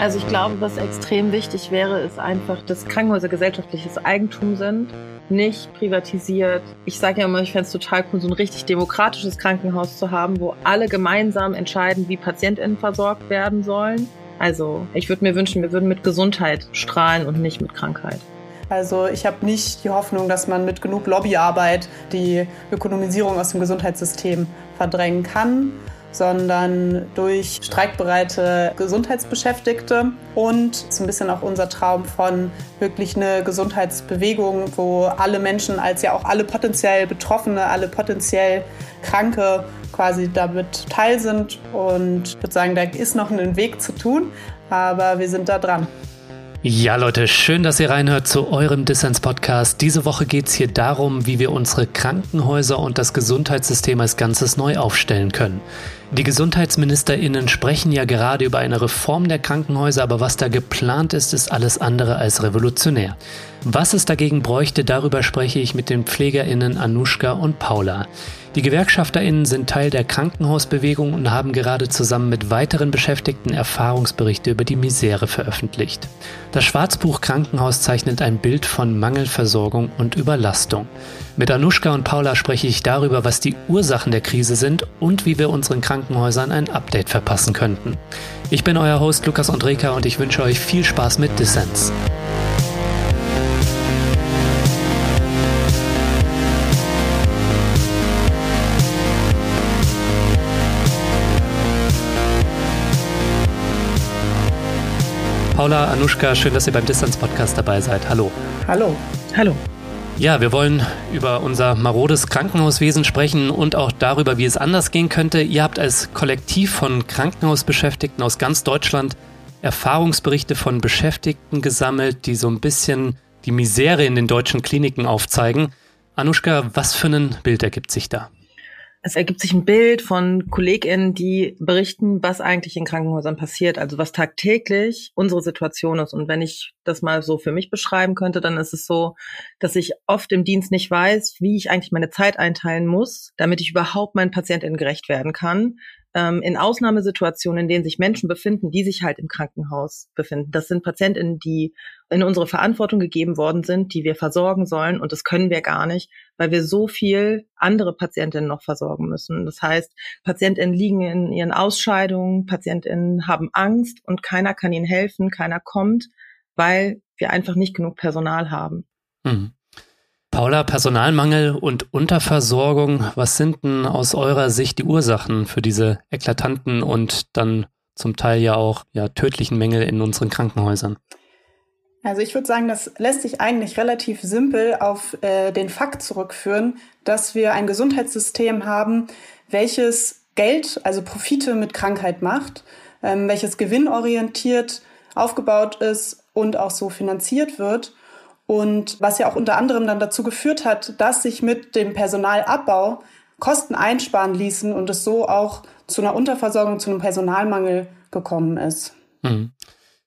Also ich glaube, was extrem wichtig wäre, ist einfach, dass Krankenhäuser gesellschaftliches Eigentum sind, nicht privatisiert. Ich sage ja immer, ich fände es total cool, so ein richtig demokratisches Krankenhaus zu haben, wo alle gemeinsam entscheiden, wie PatientInnen versorgt werden sollen. Also ich würde mir wünschen, wir würden mit Gesundheit strahlen und nicht mit Krankheit. Also ich habe nicht die Hoffnung, dass man mit genug Lobbyarbeit die Ökonomisierung aus dem Gesundheitssystem verdrängen kann sondern durch streikbereite Gesundheitsbeschäftigte und so ein bisschen auch unser Traum von wirklich eine Gesundheitsbewegung, wo alle Menschen als ja auch alle potenziell Betroffene, alle potenziell Kranke quasi damit teil sind. Und ich würde sagen, da ist noch ein Weg zu tun, aber wir sind da dran. Ja, Leute, schön, dass ihr reinhört zu eurem Dissens-Podcast. Diese Woche geht es hier darum, wie wir unsere Krankenhäuser und das Gesundheitssystem als Ganzes neu aufstellen können. Die GesundheitsministerInnen sprechen ja gerade über eine Reform der Krankenhäuser, aber was da geplant ist, ist alles andere als revolutionär. Was es dagegen bräuchte, darüber spreche ich mit den PflegerInnen Anushka und Paula. Die GewerkschafterInnen sind Teil der Krankenhausbewegung und haben gerade zusammen mit weiteren Beschäftigten Erfahrungsberichte über die Misere veröffentlicht. Das Schwarzbuch Krankenhaus zeichnet ein Bild von Mangelversorgung und Überlastung. Mit Anushka und Paula spreche ich darüber, was die Ursachen der Krise sind und wie wir unseren Krankenhäusern ein Update verpassen könnten. Ich bin euer Host Lukas Andreka und ich wünsche euch viel Spaß mit Dissens. Paula, Anushka, schön, dass ihr beim Distanz-Podcast dabei seid. Hallo. Hallo. Hallo. Ja, wir wollen über unser marodes Krankenhauswesen sprechen und auch darüber, wie es anders gehen könnte. Ihr habt als Kollektiv von Krankenhausbeschäftigten aus ganz Deutschland Erfahrungsberichte von Beschäftigten gesammelt, die so ein bisschen die Misere in den deutschen Kliniken aufzeigen. Anushka, was für ein Bild ergibt sich da? Es ergibt sich ein Bild von KollegInnen, die berichten, was eigentlich in Krankenhäusern passiert, also was tagtäglich unsere Situation ist. Und wenn ich das mal so für mich beschreiben könnte, dann ist es so, dass ich oft im Dienst nicht weiß, wie ich eigentlich meine Zeit einteilen muss, damit ich überhaupt meinen PatientInnen gerecht werden kann ähm, in Ausnahmesituationen, in denen sich Menschen befinden, die sich halt im Krankenhaus befinden. Das sind Patientinnen, die in unsere Verantwortung gegeben worden sind, die wir versorgen sollen. Und das können wir gar nicht, weil wir so viel andere Patientinnen noch versorgen müssen. Das heißt, Patientinnen liegen in ihren Ausscheidungen, Patientinnen haben Angst und keiner kann ihnen helfen, keiner kommt, weil wir einfach nicht genug Personal haben. Mhm. Paula, Personalmangel und Unterversorgung, was sind denn aus eurer Sicht die Ursachen für diese eklatanten und dann zum Teil ja auch ja, tödlichen Mängel in unseren Krankenhäusern? Also ich würde sagen, das lässt sich eigentlich relativ simpel auf äh, den Fakt zurückführen, dass wir ein Gesundheitssystem haben, welches Geld, also Profite mit Krankheit macht, ähm, welches gewinnorientiert aufgebaut ist und auch so finanziert wird und was ja auch unter anderem dann dazu geführt hat, dass sich mit dem Personalabbau Kosten einsparen ließen und es so auch zu einer Unterversorgung, zu einem Personalmangel gekommen ist. Mhm.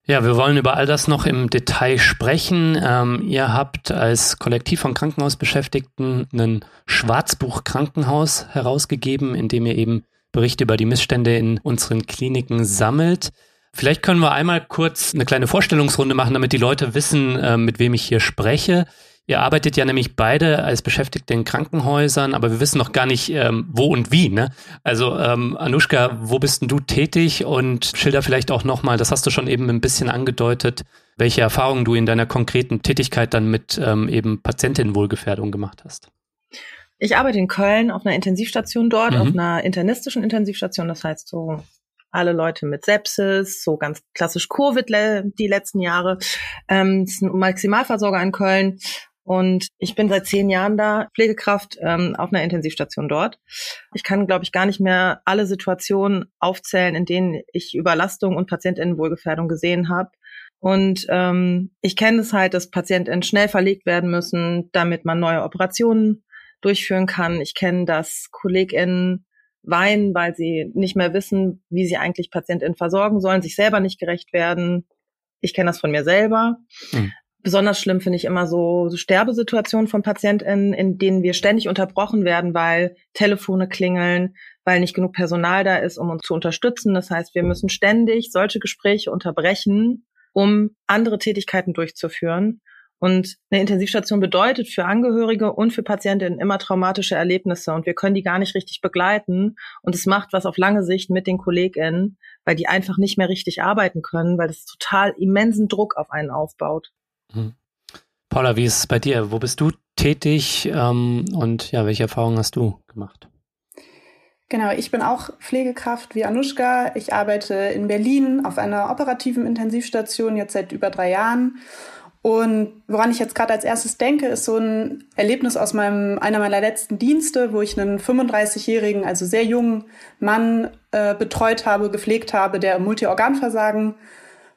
Ja, wir wollen über all das noch im Detail sprechen. Ähm, ihr habt als Kollektiv von Krankenhausbeschäftigten ein Schwarzbuch Krankenhaus herausgegeben, in dem ihr eben Berichte über die Missstände in unseren Kliniken sammelt. Vielleicht können wir einmal kurz eine kleine Vorstellungsrunde machen, damit die Leute wissen, äh, mit wem ich hier spreche. Ihr arbeitet ja nämlich beide als Beschäftigte in Krankenhäusern, aber wir wissen noch gar nicht, ähm, wo und wie. Ne? Also ähm, Anushka, wo bist denn du tätig? Und schilder vielleicht auch nochmal, das hast du schon eben ein bisschen angedeutet, welche Erfahrungen du in deiner konkreten Tätigkeit dann mit ähm, eben Patientinnenwohlgefährdung gemacht hast. Ich arbeite in Köln auf einer Intensivstation dort, mhm. auf einer internistischen Intensivstation, das heißt so alle Leute mit Sepsis, so ganz klassisch Covid die letzten Jahre. Ähm, ist ein Maximalversorger in Köln. Und ich bin seit zehn Jahren da, Pflegekraft ähm, auf einer Intensivstation dort. Ich kann, glaube ich, gar nicht mehr alle Situationen aufzählen, in denen ich Überlastung und Patientinnenwohlgefährdung gesehen habe. Und ähm, ich kenne es halt, dass Patientinnen schnell verlegt werden müssen, damit man neue Operationen durchführen kann. Ich kenne, dass KollegInnen weinen, weil sie nicht mehr wissen, wie sie eigentlich PatientInnen versorgen sollen, sich selber nicht gerecht werden. Ich kenne das von mir selber. Mhm. Besonders schlimm finde ich immer so, so Sterbesituationen von PatientInnen, in denen wir ständig unterbrochen werden, weil Telefone klingeln, weil nicht genug Personal da ist, um uns zu unterstützen. Das heißt, wir müssen ständig solche Gespräche unterbrechen, um andere Tätigkeiten durchzuführen. Und eine Intensivstation bedeutet für Angehörige und für Patientinnen immer traumatische Erlebnisse und wir können die gar nicht richtig begleiten. Und es macht was auf lange Sicht mit den KollegInnen, weil die einfach nicht mehr richtig arbeiten können, weil das total immensen Druck auf einen aufbaut. Mhm. Paula, wie ist es bei dir? Wo bist du tätig ähm, und ja, welche Erfahrungen hast du gemacht? Genau, ich bin auch Pflegekraft wie Anushka. Ich arbeite in Berlin auf einer operativen Intensivstation jetzt seit über drei Jahren. Und woran ich jetzt gerade als erstes denke, ist so ein Erlebnis aus meinem, einer meiner letzten Dienste, wo ich einen 35-jährigen, also sehr jungen Mann äh, betreut habe, gepflegt habe, der im Multiorganversagen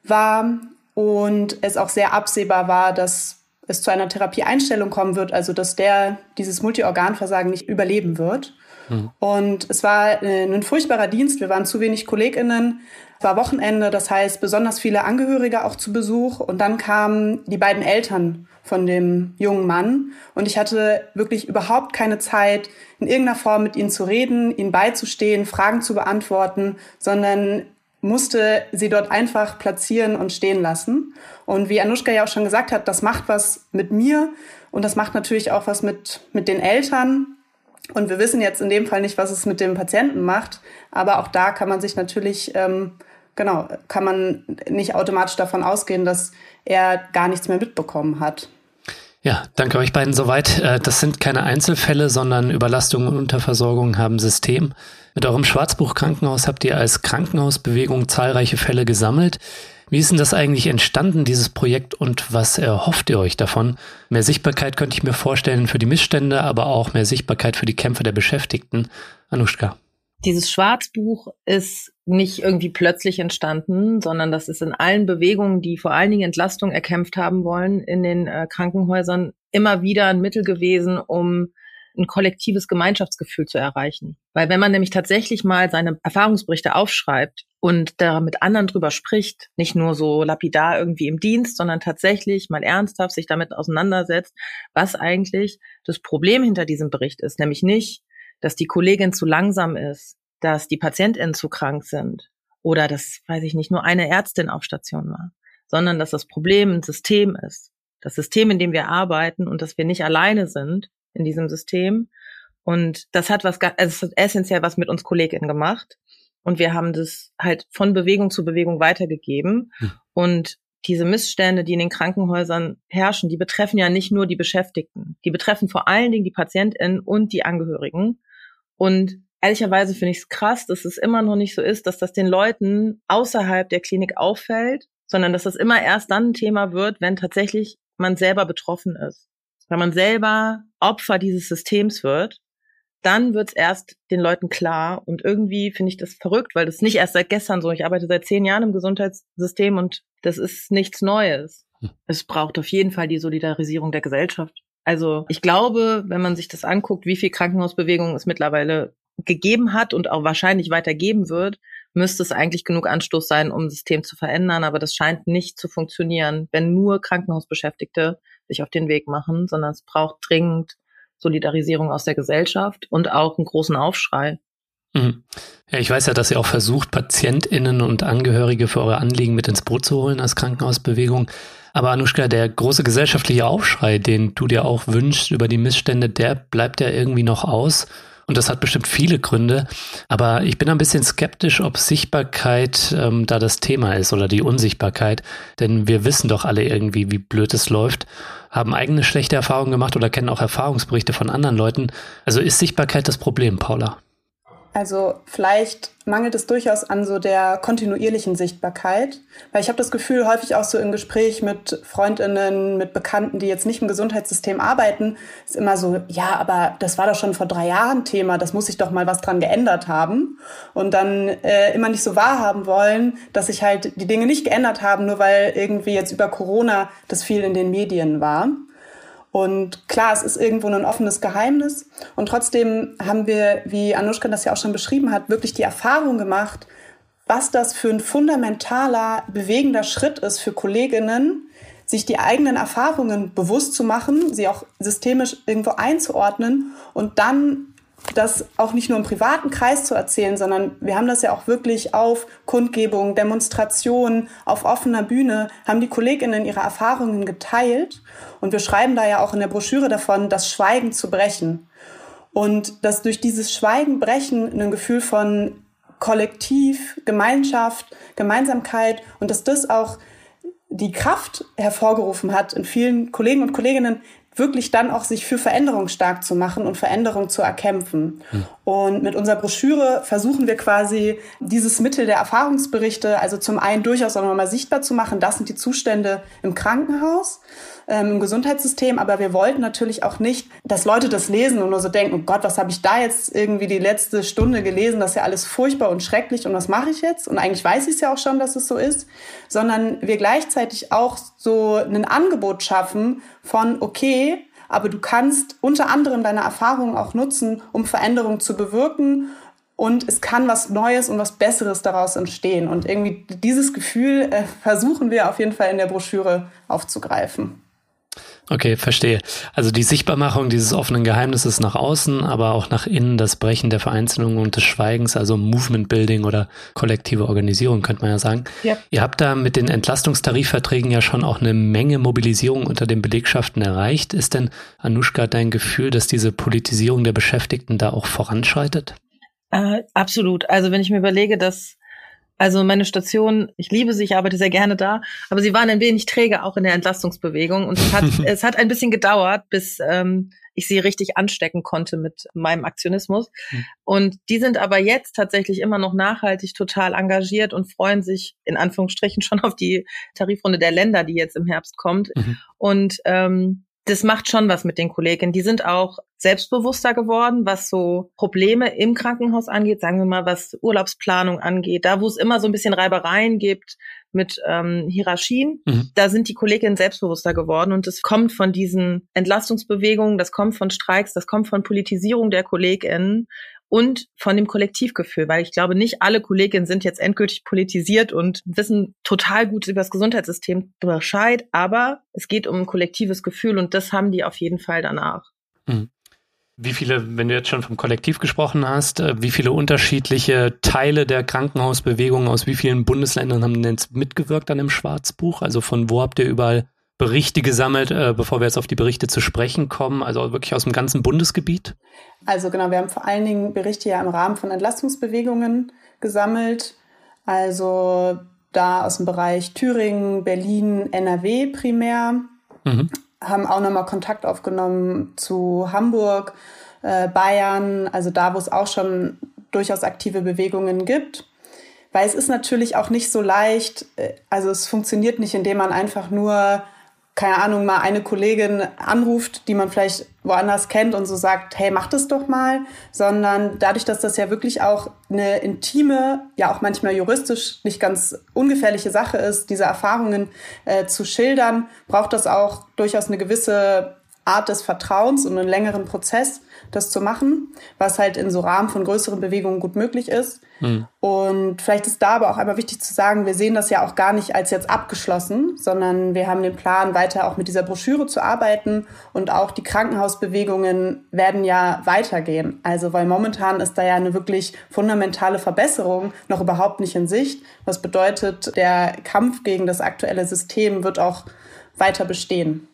war und es auch sehr absehbar war, dass es zu einer Therapieeinstellung kommen wird, also dass der dieses Multiorganversagen nicht überleben wird. Mhm. Und es war äh, ein furchtbarer Dienst. Wir waren zu wenig KollegInnen. War Wochenende, das heißt besonders viele Angehörige auch zu Besuch. Und dann kamen die beiden Eltern von dem jungen Mann. Und ich hatte wirklich überhaupt keine Zeit, in irgendeiner Form mit ihnen zu reden, ihnen beizustehen, Fragen zu beantworten, sondern musste sie dort einfach platzieren und stehen lassen. Und wie Anushka ja auch schon gesagt hat, das macht was mit mir und das macht natürlich auch was mit, mit den Eltern. Und wir wissen jetzt in dem Fall nicht, was es mit dem Patienten macht, aber auch da kann man sich natürlich, ähm, genau, kann man nicht automatisch davon ausgehen, dass er gar nichts mehr mitbekommen hat. Ja, danke euch beiden soweit. Äh, das sind keine Einzelfälle, sondern Überlastung und Unterversorgung haben System. Mit eurem Schwarzbuch Krankenhaus habt ihr als Krankenhausbewegung zahlreiche Fälle gesammelt. Wie ist denn das eigentlich entstanden, dieses Projekt, und was erhofft ihr euch davon? Mehr Sichtbarkeit könnte ich mir vorstellen für die Missstände, aber auch mehr Sichtbarkeit für die Kämpfe der Beschäftigten. Anushka. Dieses Schwarzbuch ist nicht irgendwie plötzlich entstanden, sondern das ist in allen Bewegungen, die vor allen Dingen Entlastung erkämpft haben wollen in den äh, Krankenhäusern, immer wieder ein Mittel gewesen, um ein kollektives Gemeinschaftsgefühl zu erreichen. Weil wenn man nämlich tatsächlich mal seine Erfahrungsberichte aufschreibt und da mit anderen drüber spricht, nicht nur so lapidar irgendwie im Dienst, sondern tatsächlich mal ernsthaft sich damit auseinandersetzt, was eigentlich das Problem hinter diesem Bericht ist, nämlich nicht, dass die Kollegin zu langsam ist, dass die PatientInnen zu krank sind oder dass, weiß ich nicht, nur eine Ärztin auf Station war, sondern dass das Problem ein System ist. Das System, in dem wir arbeiten und dass wir nicht alleine sind in diesem System. Und das hat was, also es hat essentiell was mit uns KollegInnen gemacht. Und wir haben das halt von Bewegung zu Bewegung weitergegeben. Hm. Und diese Missstände, die in den Krankenhäusern herrschen, die betreffen ja nicht nur die Beschäftigten. Die betreffen vor allen Dingen die PatientInnen und die Angehörigen. Und ehrlicherweise finde ich es krass, dass es immer noch nicht so ist, dass das den Leuten außerhalb der Klinik auffällt, sondern dass das immer erst dann ein Thema wird, wenn tatsächlich man selber betroffen ist. Wenn man selber Opfer dieses Systems wird, dann wird es erst den Leuten klar. Und irgendwie finde ich das verrückt, weil das nicht erst seit gestern so. Ich arbeite seit zehn Jahren im Gesundheitssystem und das ist nichts Neues. Hm. Es braucht auf jeden Fall die Solidarisierung der Gesellschaft. Also ich glaube, wenn man sich das anguckt, wie viel Krankenhausbewegung es mittlerweile gegeben hat und auch wahrscheinlich weitergeben wird, müsste es eigentlich genug Anstoß sein, um das System zu verändern. Aber das scheint nicht zu funktionieren, wenn nur Krankenhausbeschäftigte sich auf den Weg machen, sondern es braucht dringend Solidarisierung aus der Gesellschaft und auch einen großen Aufschrei. Mhm. Ja, ich weiß ja, dass ihr auch versucht, PatientInnen und Angehörige für eure Anliegen mit ins Boot zu holen als Krankenhausbewegung. Aber Anushka, der große gesellschaftliche Aufschrei, den du dir auch wünschst über die Missstände, der bleibt ja irgendwie noch aus. Und das hat bestimmt viele Gründe. Aber ich bin ein bisschen skeptisch, ob Sichtbarkeit ähm, da das Thema ist oder die Unsichtbarkeit. Denn wir wissen doch alle irgendwie, wie blöd es läuft, haben eigene schlechte Erfahrungen gemacht oder kennen auch Erfahrungsberichte von anderen Leuten. Also ist Sichtbarkeit das Problem, Paula? Also vielleicht mangelt es durchaus an so der kontinuierlichen Sichtbarkeit, weil ich habe das Gefühl, häufig auch so im Gespräch mit Freundinnen, mit Bekannten, die jetzt nicht im Gesundheitssystem arbeiten, ist immer so, ja, aber das war doch schon vor drei Jahren Thema, das muss sich doch mal was dran geändert haben und dann äh, immer nicht so wahrhaben wollen, dass sich halt die Dinge nicht geändert haben, nur weil irgendwie jetzt über Corona das viel in den Medien war. Und klar, es ist irgendwo ein offenes Geheimnis. Und trotzdem haben wir, wie Anushka das ja auch schon beschrieben hat, wirklich die Erfahrung gemacht, was das für ein fundamentaler, bewegender Schritt ist für Kolleginnen, sich die eigenen Erfahrungen bewusst zu machen, sie auch systemisch irgendwo einzuordnen und dann das auch nicht nur im privaten Kreis zu erzählen, sondern wir haben das ja auch wirklich auf Kundgebungen, Demonstrationen, auf offener Bühne, haben die Kolleginnen ihre Erfahrungen geteilt. Und wir schreiben da ja auch in der Broschüre davon, das Schweigen zu brechen. Und dass durch dieses Schweigen brechen ein Gefühl von Kollektiv, Gemeinschaft, Gemeinsamkeit und dass das auch die Kraft hervorgerufen hat in vielen Kollegen und Kolleginnen, wirklich dann auch sich für Veränderung stark zu machen und Veränderung zu erkämpfen. Hm. Und mit unserer Broschüre versuchen wir quasi dieses Mittel der Erfahrungsberichte, also zum einen durchaus auch nochmal sichtbar zu machen, das sind die Zustände im Krankenhaus, ähm, im Gesundheitssystem, aber wir wollten natürlich auch nicht, dass Leute das lesen und nur so denken, oh Gott, was habe ich da jetzt irgendwie die letzte Stunde gelesen, das ist ja alles furchtbar und schrecklich und was mache ich jetzt? Und eigentlich weiß ich es ja auch schon, dass es so ist, sondern wir gleichzeitig auch so ein Angebot schaffen von, okay, aber du kannst unter anderem deine Erfahrungen auch nutzen, um Veränderungen zu bewirken und es kann was Neues und was Besseres daraus entstehen. Und irgendwie dieses Gefühl äh, versuchen wir auf jeden Fall in der Broschüre aufzugreifen. Okay, verstehe. Also die Sichtbarmachung dieses offenen Geheimnisses nach außen, aber auch nach innen das Brechen der Vereinzelung und des Schweigens, also Movement Building oder kollektive Organisierung, könnte man ja sagen. Ja. Ihr habt da mit den Entlastungstarifverträgen ja schon auch eine Menge Mobilisierung unter den Belegschaften erreicht. Ist denn, Anushka, dein Gefühl, dass diese Politisierung der Beschäftigten da auch voranschreitet? Äh, absolut. Also wenn ich mir überlege, dass also meine Station, ich liebe sie, ich arbeite sehr gerne da, aber sie waren ein wenig träge auch in der Entlastungsbewegung und es hat, es hat ein bisschen gedauert, bis ähm, ich sie richtig anstecken konnte mit meinem Aktionismus. Mhm. Und die sind aber jetzt tatsächlich immer noch nachhaltig total engagiert und freuen sich in Anführungsstrichen schon auf die Tarifrunde der Länder, die jetzt im Herbst kommt. Mhm. Und ähm, das macht schon was mit den Kolleginnen. Die sind auch selbstbewusster geworden, was so Probleme im Krankenhaus angeht, sagen wir mal, was Urlaubsplanung angeht, da wo es immer so ein bisschen Reibereien gibt mit ähm, Hierarchien, mhm. da sind die Kolleginnen selbstbewusster geworden und das kommt von diesen Entlastungsbewegungen, das kommt von Streiks, das kommt von Politisierung der Kolleginnen und von dem Kollektivgefühl, weil ich glaube, nicht alle Kolleginnen sind jetzt endgültig politisiert und wissen total gut über das Gesundheitssystem Bescheid, aber es geht um ein kollektives Gefühl und das haben die auf jeden Fall danach. Mhm. Wie viele, wenn du jetzt schon vom Kollektiv gesprochen hast, äh, wie viele unterschiedliche Teile der Krankenhausbewegung aus wie vielen Bundesländern haben denn jetzt mitgewirkt an dem Schwarzbuch? Also von wo habt ihr überall Berichte gesammelt, äh, bevor wir jetzt auf die Berichte zu sprechen kommen, also wirklich aus dem ganzen Bundesgebiet? Also genau, wir haben vor allen Dingen Berichte ja im Rahmen von Entlastungsbewegungen gesammelt. Also da aus dem Bereich Thüringen, Berlin, NRW primär. Mhm. Haben auch nochmal Kontakt aufgenommen zu Hamburg, äh, Bayern, also da, wo es auch schon durchaus aktive Bewegungen gibt. Weil es ist natürlich auch nicht so leicht, äh, also es funktioniert nicht, indem man einfach nur keine Ahnung, mal eine Kollegin anruft, die man vielleicht woanders kennt und so sagt, hey, mach das doch mal, sondern dadurch, dass das ja wirklich auch eine intime, ja auch manchmal juristisch nicht ganz ungefährliche Sache ist, diese Erfahrungen äh, zu schildern, braucht das auch durchaus eine gewisse Art des Vertrauens und einen längeren Prozess, das zu machen, was halt in so Rahmen von größeren Bewegungen gut möglich ist. Mhm. Und vielleicht ist da aber auch einmal wichtig zu sagen, wir sehen das ja auch gar nicht als jetzt abgeschlossen, sondern wir haben den Plan, weiter auch mit dieser Broschüre zu arbeiten und auch die Krankenhausbewegungen werden ja weitergehen. Also, weil momentan ist da ja eine wirklich fundamentale Verbesserung noch überhaupt nicht in Sicht. Was bedeutet, der Kampf gegen das aktuelle System wird auch weiter bestehen.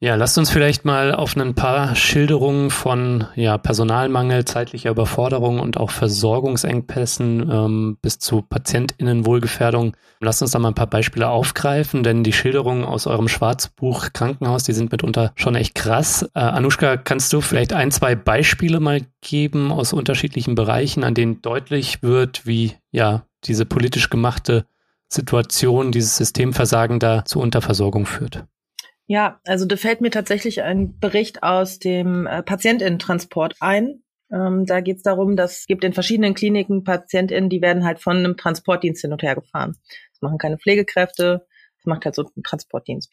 Ja, lasst uns vielleicht mal auf ein paar Schilderungen von ja, Personalmangel, zeitlicher Überforderung und auch Versorgungsengpässen ähm, bis zu Patientinnenwohlgefährdung. Lasst uns da mal ein paar Beispiele aufgreifen, denn die Schilderungen aus eurem Schwarzbuch Krankenhaus, die sind mitunter schon echt krass. Äh, Anushka, kannst du vielleicht ein, zwei Beispiele mal geben aus unterschiedlichen Bereichen, an denen deutlich wird, wie ja diese politisch gemachte Situation, dieses Systemversagen da zu Unterversorgung führt? Ja, also da fällt mir tatsächlich ein Bericht aus dem äh, Patientinnentransport ein. Ähm, da geht es darum, dass es gibt in verschiedenen Kliniken Patientinnen, die werden halt von einem Transportdienst hin und her gefahren. Das machen keine Pflegekräfte, das macht halt so ein Transportdienst.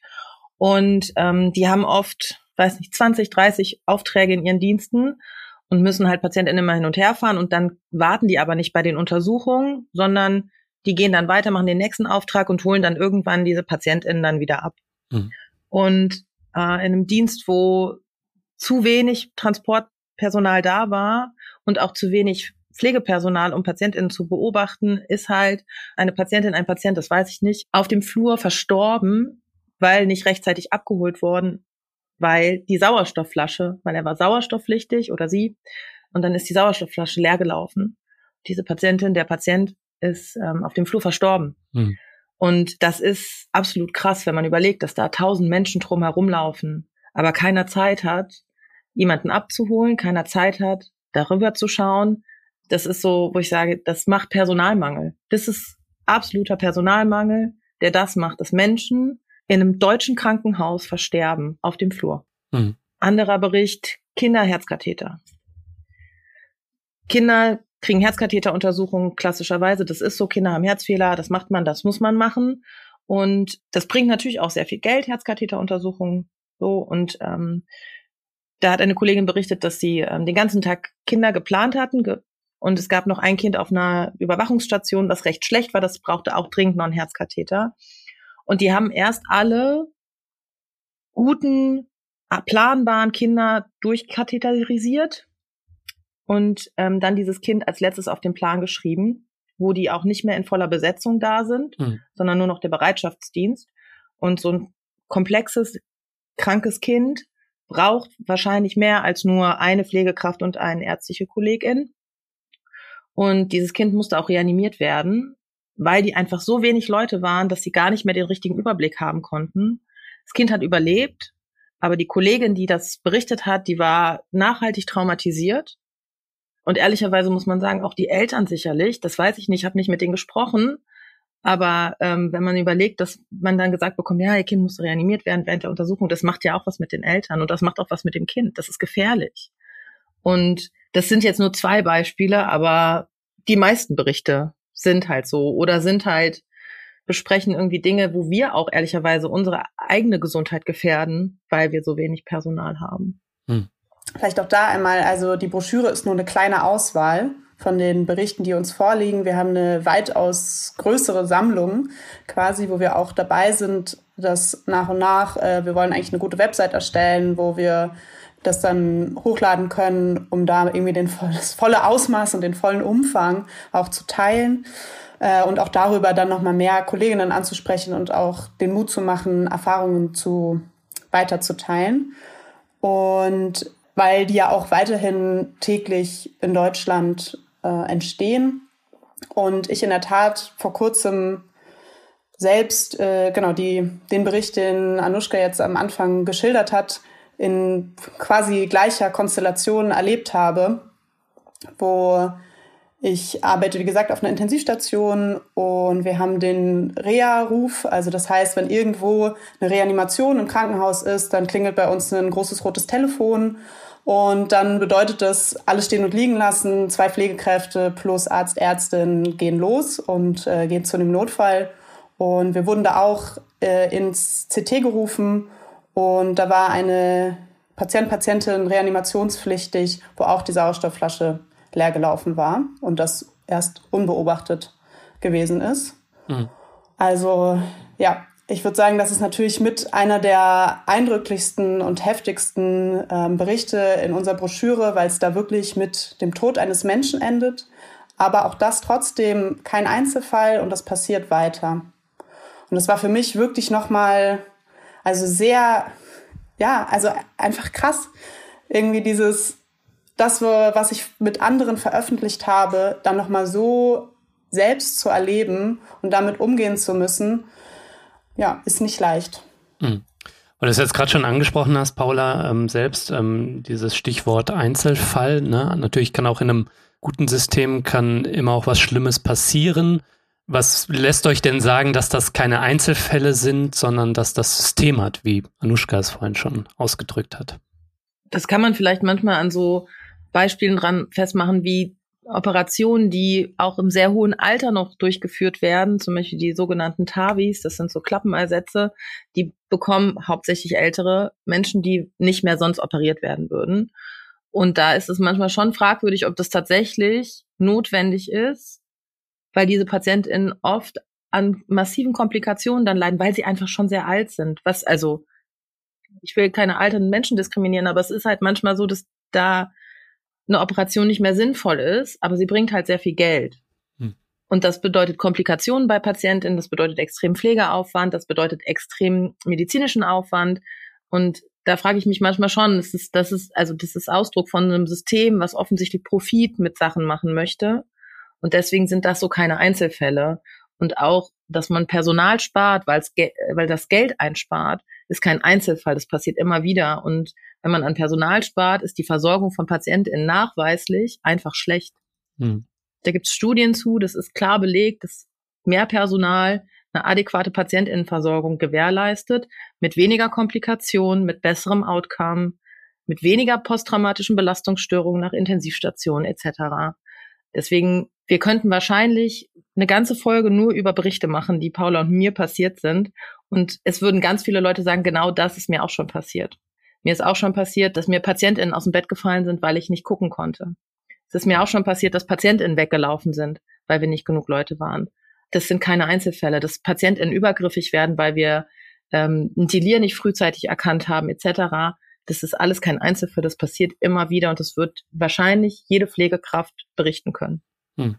Und ähm, die haben oft, weiß nicht, 20, 30 Aufträge in ihren Diensten und müssen halt Patientinnen immer hin und her fahren und dann warten die aber nicht bei den Untersuchungen, sondern die gehen dann weiter, machen den nächsten Auftrag und holen dann irgendwann diese PatientInnen dann wieder ab. Mhm. Und äh, in einem Dienst, wo zu wenig Transportpersonal da war und auch zu wenig Pflegepersonal, um PatientInnen zu beobachten, ist halt eine Patientin, ein Patient, das weiß ich nicht, auf dem Flur verstorben, weil nicht rechtzeitig abgeholt worden, weil die Sauerstoffflasche, weil er war sauerstoffpflichtig oder sie, und dann ist die Sauerstoffflasche leer gelaufen. Diese Patientin, der Patient ist ähm, auf dem Flur verstorben. Hm. Und das ist absolut krass, wenn man überlegt, dass da tausend Menschen drum herumlaufen, aber keiner Zeit hat, jemanden abzuholen, keiner Zeit hat, darüber zu schauen. Das ist so, wo ich sage, das macht Personalmangel. Das ist absoluter Personalmangel, der das macht, dass Menschen in einem deutschen Krankenhaus versterben auf dem Flur. Hm. Anderer Bericht, Kinderherzkatheter. Kinder kriegen Herzkatheteruntersuchungen klassischerweise. Das ist so, Kinder haben Herzfehler, das macht man, das muss man machen. Und das bringt natürlich auch sehr viel Geld, Herzkatheteruntersuchungen. So, und ähm, da hat eine Kollegin berichtet, dass sie ähm, den ganzen Tag Kinder geplant hatten. Ge und es gab noch ein Kind auf einer Überwachungsstation, was recht schlecht war. Das brauchte auch dringend noch einen Herzkatheter. Und die haben erst alle guten, planbaren Kinder durchkatheterisiert und ähm, dann dieses Kind als letztes auf den Plan geschrieben, wo die auch nicht mehr in voller Besetzung da sind, mhm. sondern nur noch der Bereitschaftsdienst. Und so ein komplexes, krankes Kind braucht wahrscheinlich mehr als nur eine Pflegekraft und eine ärztliche Kollegin. Und dieses Kind musste auch reanimiert werden, weil die einfach so wenig Leute waren, dass sie gar nicht mehr den richtigen Überblick haben konnten. Das Kind hat überlebt, aber die Kollegin, die das berichtet hat, die war nachhaltig traumatisiert und ehrlicherweise muss man sagen, auch die Eltern sicherlich, das weiß ich nicht, ich habe nicht mit denen gesprochen, aber ähm, wenn man überlegt, dass man dann gesagt bekommt, ja, ihr Kind muss reanimiert werden während der Untersuchung, das macht ja auch was mit den Eltern und das macht auch was mit dem Kind. Das ist gefährlich. Und das sind jetzt nur zwei Beispiele, aber die meisten Berichte sind halt so oder sind halt besprechen irgendwie Dinge, wo wir auch ehrlicherweise unsere eigene Gesundheit gefährden, weil wir so wenig Personal haben. Hm. Vielleicht auch da einmal, also die Broschüre ist nur eine kleine Auswahl von den Berichten, die uns vorliegen. Wir haben eine weitaus größere Sammlung quasi, wo wir auch dabei sind, dass nach und nach, äh, wir wollen eigentlich eine gute Website erstellen, wo wir das dann hochladen können, um da irgendwie den, das volle Ausmaß und den vollen Umfang auch zu teilen äh, und auch darüber dann nochmal mehr Kolleginnen anzusprechen und auch den Mut zu machen, Erfahrungen zu weiterzuteilen. Und weil die ja auch weiterhin täglich in Deutschland äh, entstehen. Und ich in der Tat vor kurzem selbst, äh, genau, die, den Bericht, den Anushka jetzt am Anfang geschildert hat, in quasi gleicher Konstellation erlebt habe, wo ich arbeite, wie gesagt, auf einer Intensivstation und wir haben den Reha-Ruf. Also das heißt, wenn irgendwo eine Reanimation im Krankenhaus ist, dann klingelt bei uns ein großes rotes Telefon und dann bedeutet das, alles stehen und liegen lassen, zwei Pflegekräfte plus Arzt, Ärztin gehen los und äh, gehen zu einem Notfall. Und wir wurden da auch äh, ins CT gerufen und da war eine Patient, Patientin reanimationspflichtig, wo auch die Sauerstoffflasche leer gelaufen war und das erst unbeobachtet gewesen ist. Mhm. Also ja, ich würde sagen, das ist natürlich mit einer der eindrücklichsten und heftigsten ähm, Berichte in unserer Broschüre, weil es da wirklich mit dem Tod eines Menschen endet. Aber auch das trotzdem kein Einzelfall und das passiert weiter. Und das war für mich wirklich nochmal, also sehr, ja, also einfach krass. Irgendwie dieses, das, was ich mit anderen veröffentlicht habe, dann nochmal so selbst zu erleben und damit umgehen zu müssen ja, ist nicht leicht. Mhm. Weil du es jetzt gerade schon angesprochen hast, Paula, ähm, selbst ähm, dieses Stichwort Einzelfall. Ne? Natürlich kann auch in einem guten System kann immer auch was Schlimmes passieren. Was lässt euch denn sagen, dass das keine Einzelfälle sind, sondern dass das System hat, wie Anushka es vorhin schon ausgedrückt hat? Das kann man vielleicht manchmal an so Beispielen dran festmachen, wie Operationen, die auch im sehr hohen Alter noch durchgeführt werden, zum Beispiel die sogenannten TAVIs, das sind so Klappenersätze, die bekommen hauptsächlich ältere Menschen, die nicht mehr sonst operiert werden würden. Und da ist es manchmal schon fragwürdig, ob das tatsächlich notwendig ist, weil diese PatientInnen oft an massiven Komplikationen dann leiden, weil sie einfach schon sehr alt sind. Was also, ich will keine alten Menschen diskriminieren, aber es ist halt manchmal so, dass da eine Operation nicht mehr sinnvoll ist, aber sie bringt halt sehr viel Geld. Hm. Und das bedeutet Komplikationen bei Patientinnen, das bedeutet extrem Pflegeaufwand, das bedeutet extrem medizinischen Aufwand. Und da frage ich mich manchmal schon, das ist, das ist, also das ist Ausdruck von einem System, was offensichtlich Profit mit Sachen machen möchte. Und deswegen sind das so keine Einzelfälle. Und auch, dass man Personal spart, weil das Geld einspart, ist kein Einzelfall. Das passiert immer wieder. Und wenn man an Personal spart, ist die Versorgung von PatientInnen nachweislich einfach schlecht. Hm. Da gibt es Studien zu, das ist klar belegt, dass mehr Personal eine adäquate Patientinnenversorgung gewährleistet, mit weniger Komplikationen, mit besserem Outcome, mit weniger posttraumatischen Belastungsstörungen nach Intensivstationen etc. Deswegen, wir könnten wahrscheinlich eine ganze Folge nur über Berichte machen, die Paula und mir passiert sind. Und es würden ganz viele Leute sagen, genau das ist mir auch schon passiert. Mir ist auch schon passiert, dass mir PatientInnen aus dem Bett gefallen sind, weil ich nicht gucken konnte. Es ist mir auch schon passiert, dass PatientInnen weggelaufen sind, weil wir nicht genug Leute waren das sind keine Einzelfälle, dass PatientInnen übergriffig werden, weil wir ähm, ein Delir nicht frühzeitig erkannt haben, etc. Das ist alles kein Einzelfall, das passiert immer wieder und das wird wahrscheinlich jede Pflegekraft berichten können. Hm.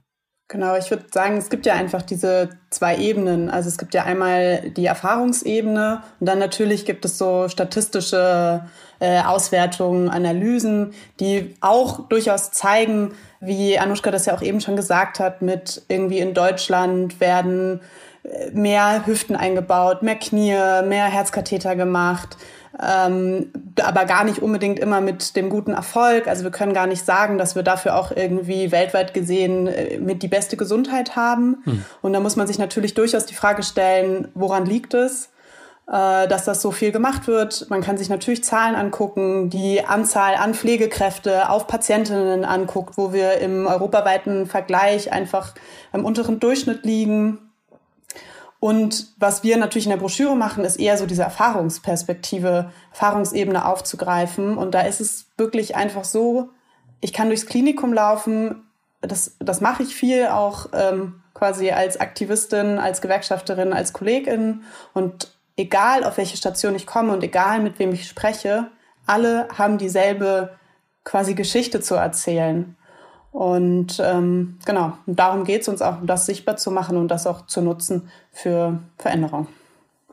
Genau, ich würde sagen, es gibt ja einfach diese zwei Ebenen. Also es gibt ja einmal die Erfahrungsebene und dann natürlich gibt es so statistische äh, Auswertungen, Analysen, die auch durchaus zeigen, wie Anushka das ja auch eben schon gesagt hat, mit irgendwie in Deutschland werden äh, mehr Hüften eingebaut, mehr Knie, mehr Herzkatheter gemacht ähm, aber gar nicht unbedingt immer mit dem guten Erfolg. Also wir können gar nicht sagen, dass wir dafür auch irgendwie weltweit gesehen äh, mit die beste Gesundheit haben. Hm. Und da muss man sich natürlich durchaus die Frage stellen, woran liegt es? Äh, dass das so viel gemacht wird. Man kann sich natürlich Zahlen angucken, die Anzahl an Pflegekräfte auf Patientinnen anguckt, wo wir im europaweiten Vergleich einfach im unteren Durchschnitt liegen. Und was wir natürlich in der Broschüre machen, ist eher so diese Erfahrungsperspektive, Erfahrungsebene aufzugreifen. Und da ist es wirklich einfach so, ich kann durchs Klinikum laufen, das, das mache ich viel auch ähm, quasi als Aktivistin, als Gewerkschafterin, als Kollegin. Und egal auf welche Station ich komme und egal mit wem ich spreche, alle haben dieselbe quasi Geschichte zu erzählen. Und ähm, genau, darum geht es uns auch, um das sichtbar zu machen und das auch zu nutzen für Veränderung.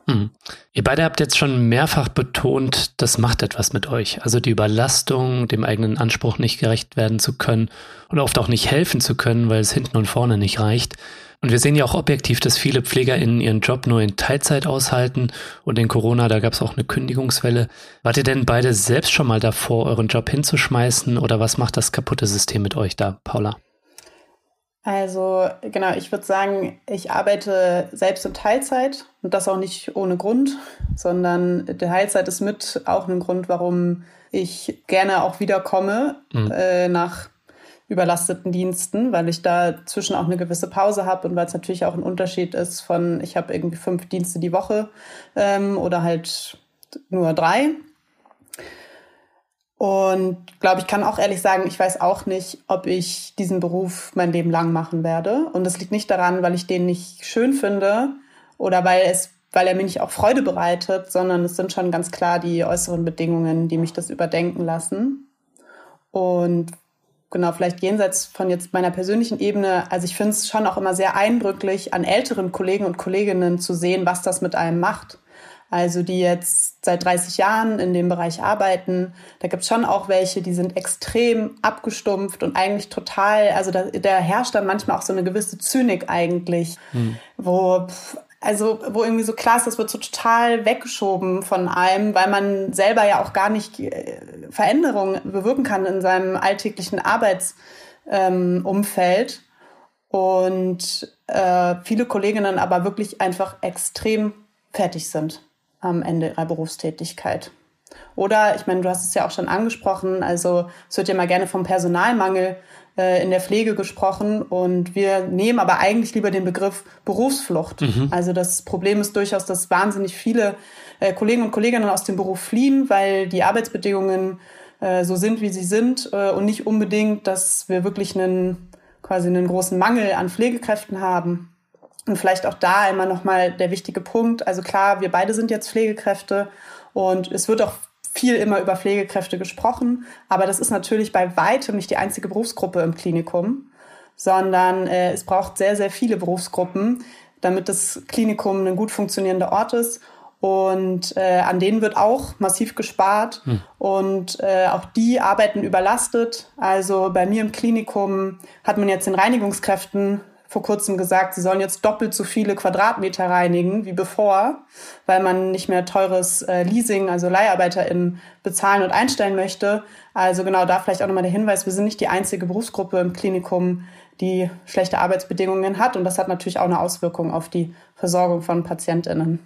Hm. Ihr beide habt jetzt schon mehrfach betont, das macht etwas mit euch. Also die Überlastung, dem eigenen Anspruch nicht gerecht werden zu können und oft auch nicht helfen zu können, weil es hinten und vorne nicht reicht. Und wir sehen ja auch objektiv, dass viele PflegerInnen ihren Job nur in Teilzeit aushalten. Und in Corona, da gab es auch eine Kündigungswelle. Wart ihr denn beide selbst schon mal davor, euren Job hinzuschmeißen? Oder was macht das kaputte System mit euch da, Paula? Also genau, ich würde sagen, ich arbeite selbst in Teilzeit und das auch nicht ohne Grund, sondern die Teilzeit ist mit auch ein Grund, warum ich gerne auch wiederkomme mhm. äh, nach überlasteten Diensten, weil ich da zwischen auch eine gewisse Pause habe und weil es natürlich auch ein Unterschied ist von, ich habe irgendwie fünf Dienste die Woche ähm, oder halt nur drei. Und glaube, ich kann auch ehrlich sagen, ich weiß auch nicht, ob ich diesen Beruf mein Leben lang machen werde. Und das liegt nicht daran, weil ich den nicht schön finde oder weil es weil er mir nicht auch Freude bereitet, sondern es sind schon ganz klar die äußeren Bedingungen, die mich das überdenken lassen. Und genau, vielleicht jenseits von jetzt meiner persönlichen Ebene, also ich finde es schon auch immer sehr eindrücklich, an älteren Kollegen und Kolleginnen zu sehen, was das mit einem macht. Also die jetzt seit 30 Jahren in dem Bereich arbeiten. Da gibt es schon auch welche, die sind extrem abgestumpft und eigentlich total, also da, da herrscht dann manchmal auch so eine gewisse Zynik eigentlich, hm. wo also wo irgendwie so klar ist, das wird so total weggeschoben von allem, weil man selber ja auch gar nicht äh, Veränderungen bewirken kann in seinem alltäglichen Arbeitsumfeld. Ähm, und äh, viele Kolleginnen aber wirklich einfach extrem fertig sind am Ende ihrer Berufstätigkeit. Oder, ich meine, du hast es ja auch schon angesprochen, also es wird ja mal gerne vom Personalmangel äh, in der Pflege gesprochen und wir nehmen aber eigentlich lieber den Begriff Berufsflucht. Mhm. Also das Problem ist durchaus, dass wahnsinnig viele äh, Kollegen und Kolleginnen aus dem Beruf fliehen, weil die Arbeitsbedingungen äh, so sind, wie sie sind und nicht unbedingt, dass wir wirklich einen quasi einen großen Mangel an Pflegekräften haben. Und vielleicht auch da immer nochmal der wichtige Punkt. Also klar, wir beide sind jetzt Pflegekräfte und es wird auch viel immer über Pflegekräfte gesprochen. Aber das ist natürlich bei weitem nicht die einzige Berufsgruppe im Klinikum, sondern äh, es braucht sehr, sehr viele Berufsgruppen, damit das Klinikum ein gut funktionierender Ort ist. Und äh, an denen wird auch massiv gespart. Hm. Und äh, auch die arbeiten überlastet. Also bei mir im Klinikum hat man jetzt den Reinigungskräften vor kurzem gesagt, sie sollen jetzt doppelt so viele Quadratmeter reinigen wie bevor, weil man nicht mehr teures äh, Leasing, also LeiharbeiterInnen bezahlen und einstellen möchte. Also genau da vielleicht auch nochmal der Hinweis, wir sind nicht die einzige Berufsgruppe im Klinikum, die schlechte Arbeitsbedingungen hat. Und das hat natürlich auch eine Auswirkung auf die Versorgung von PatientInnen.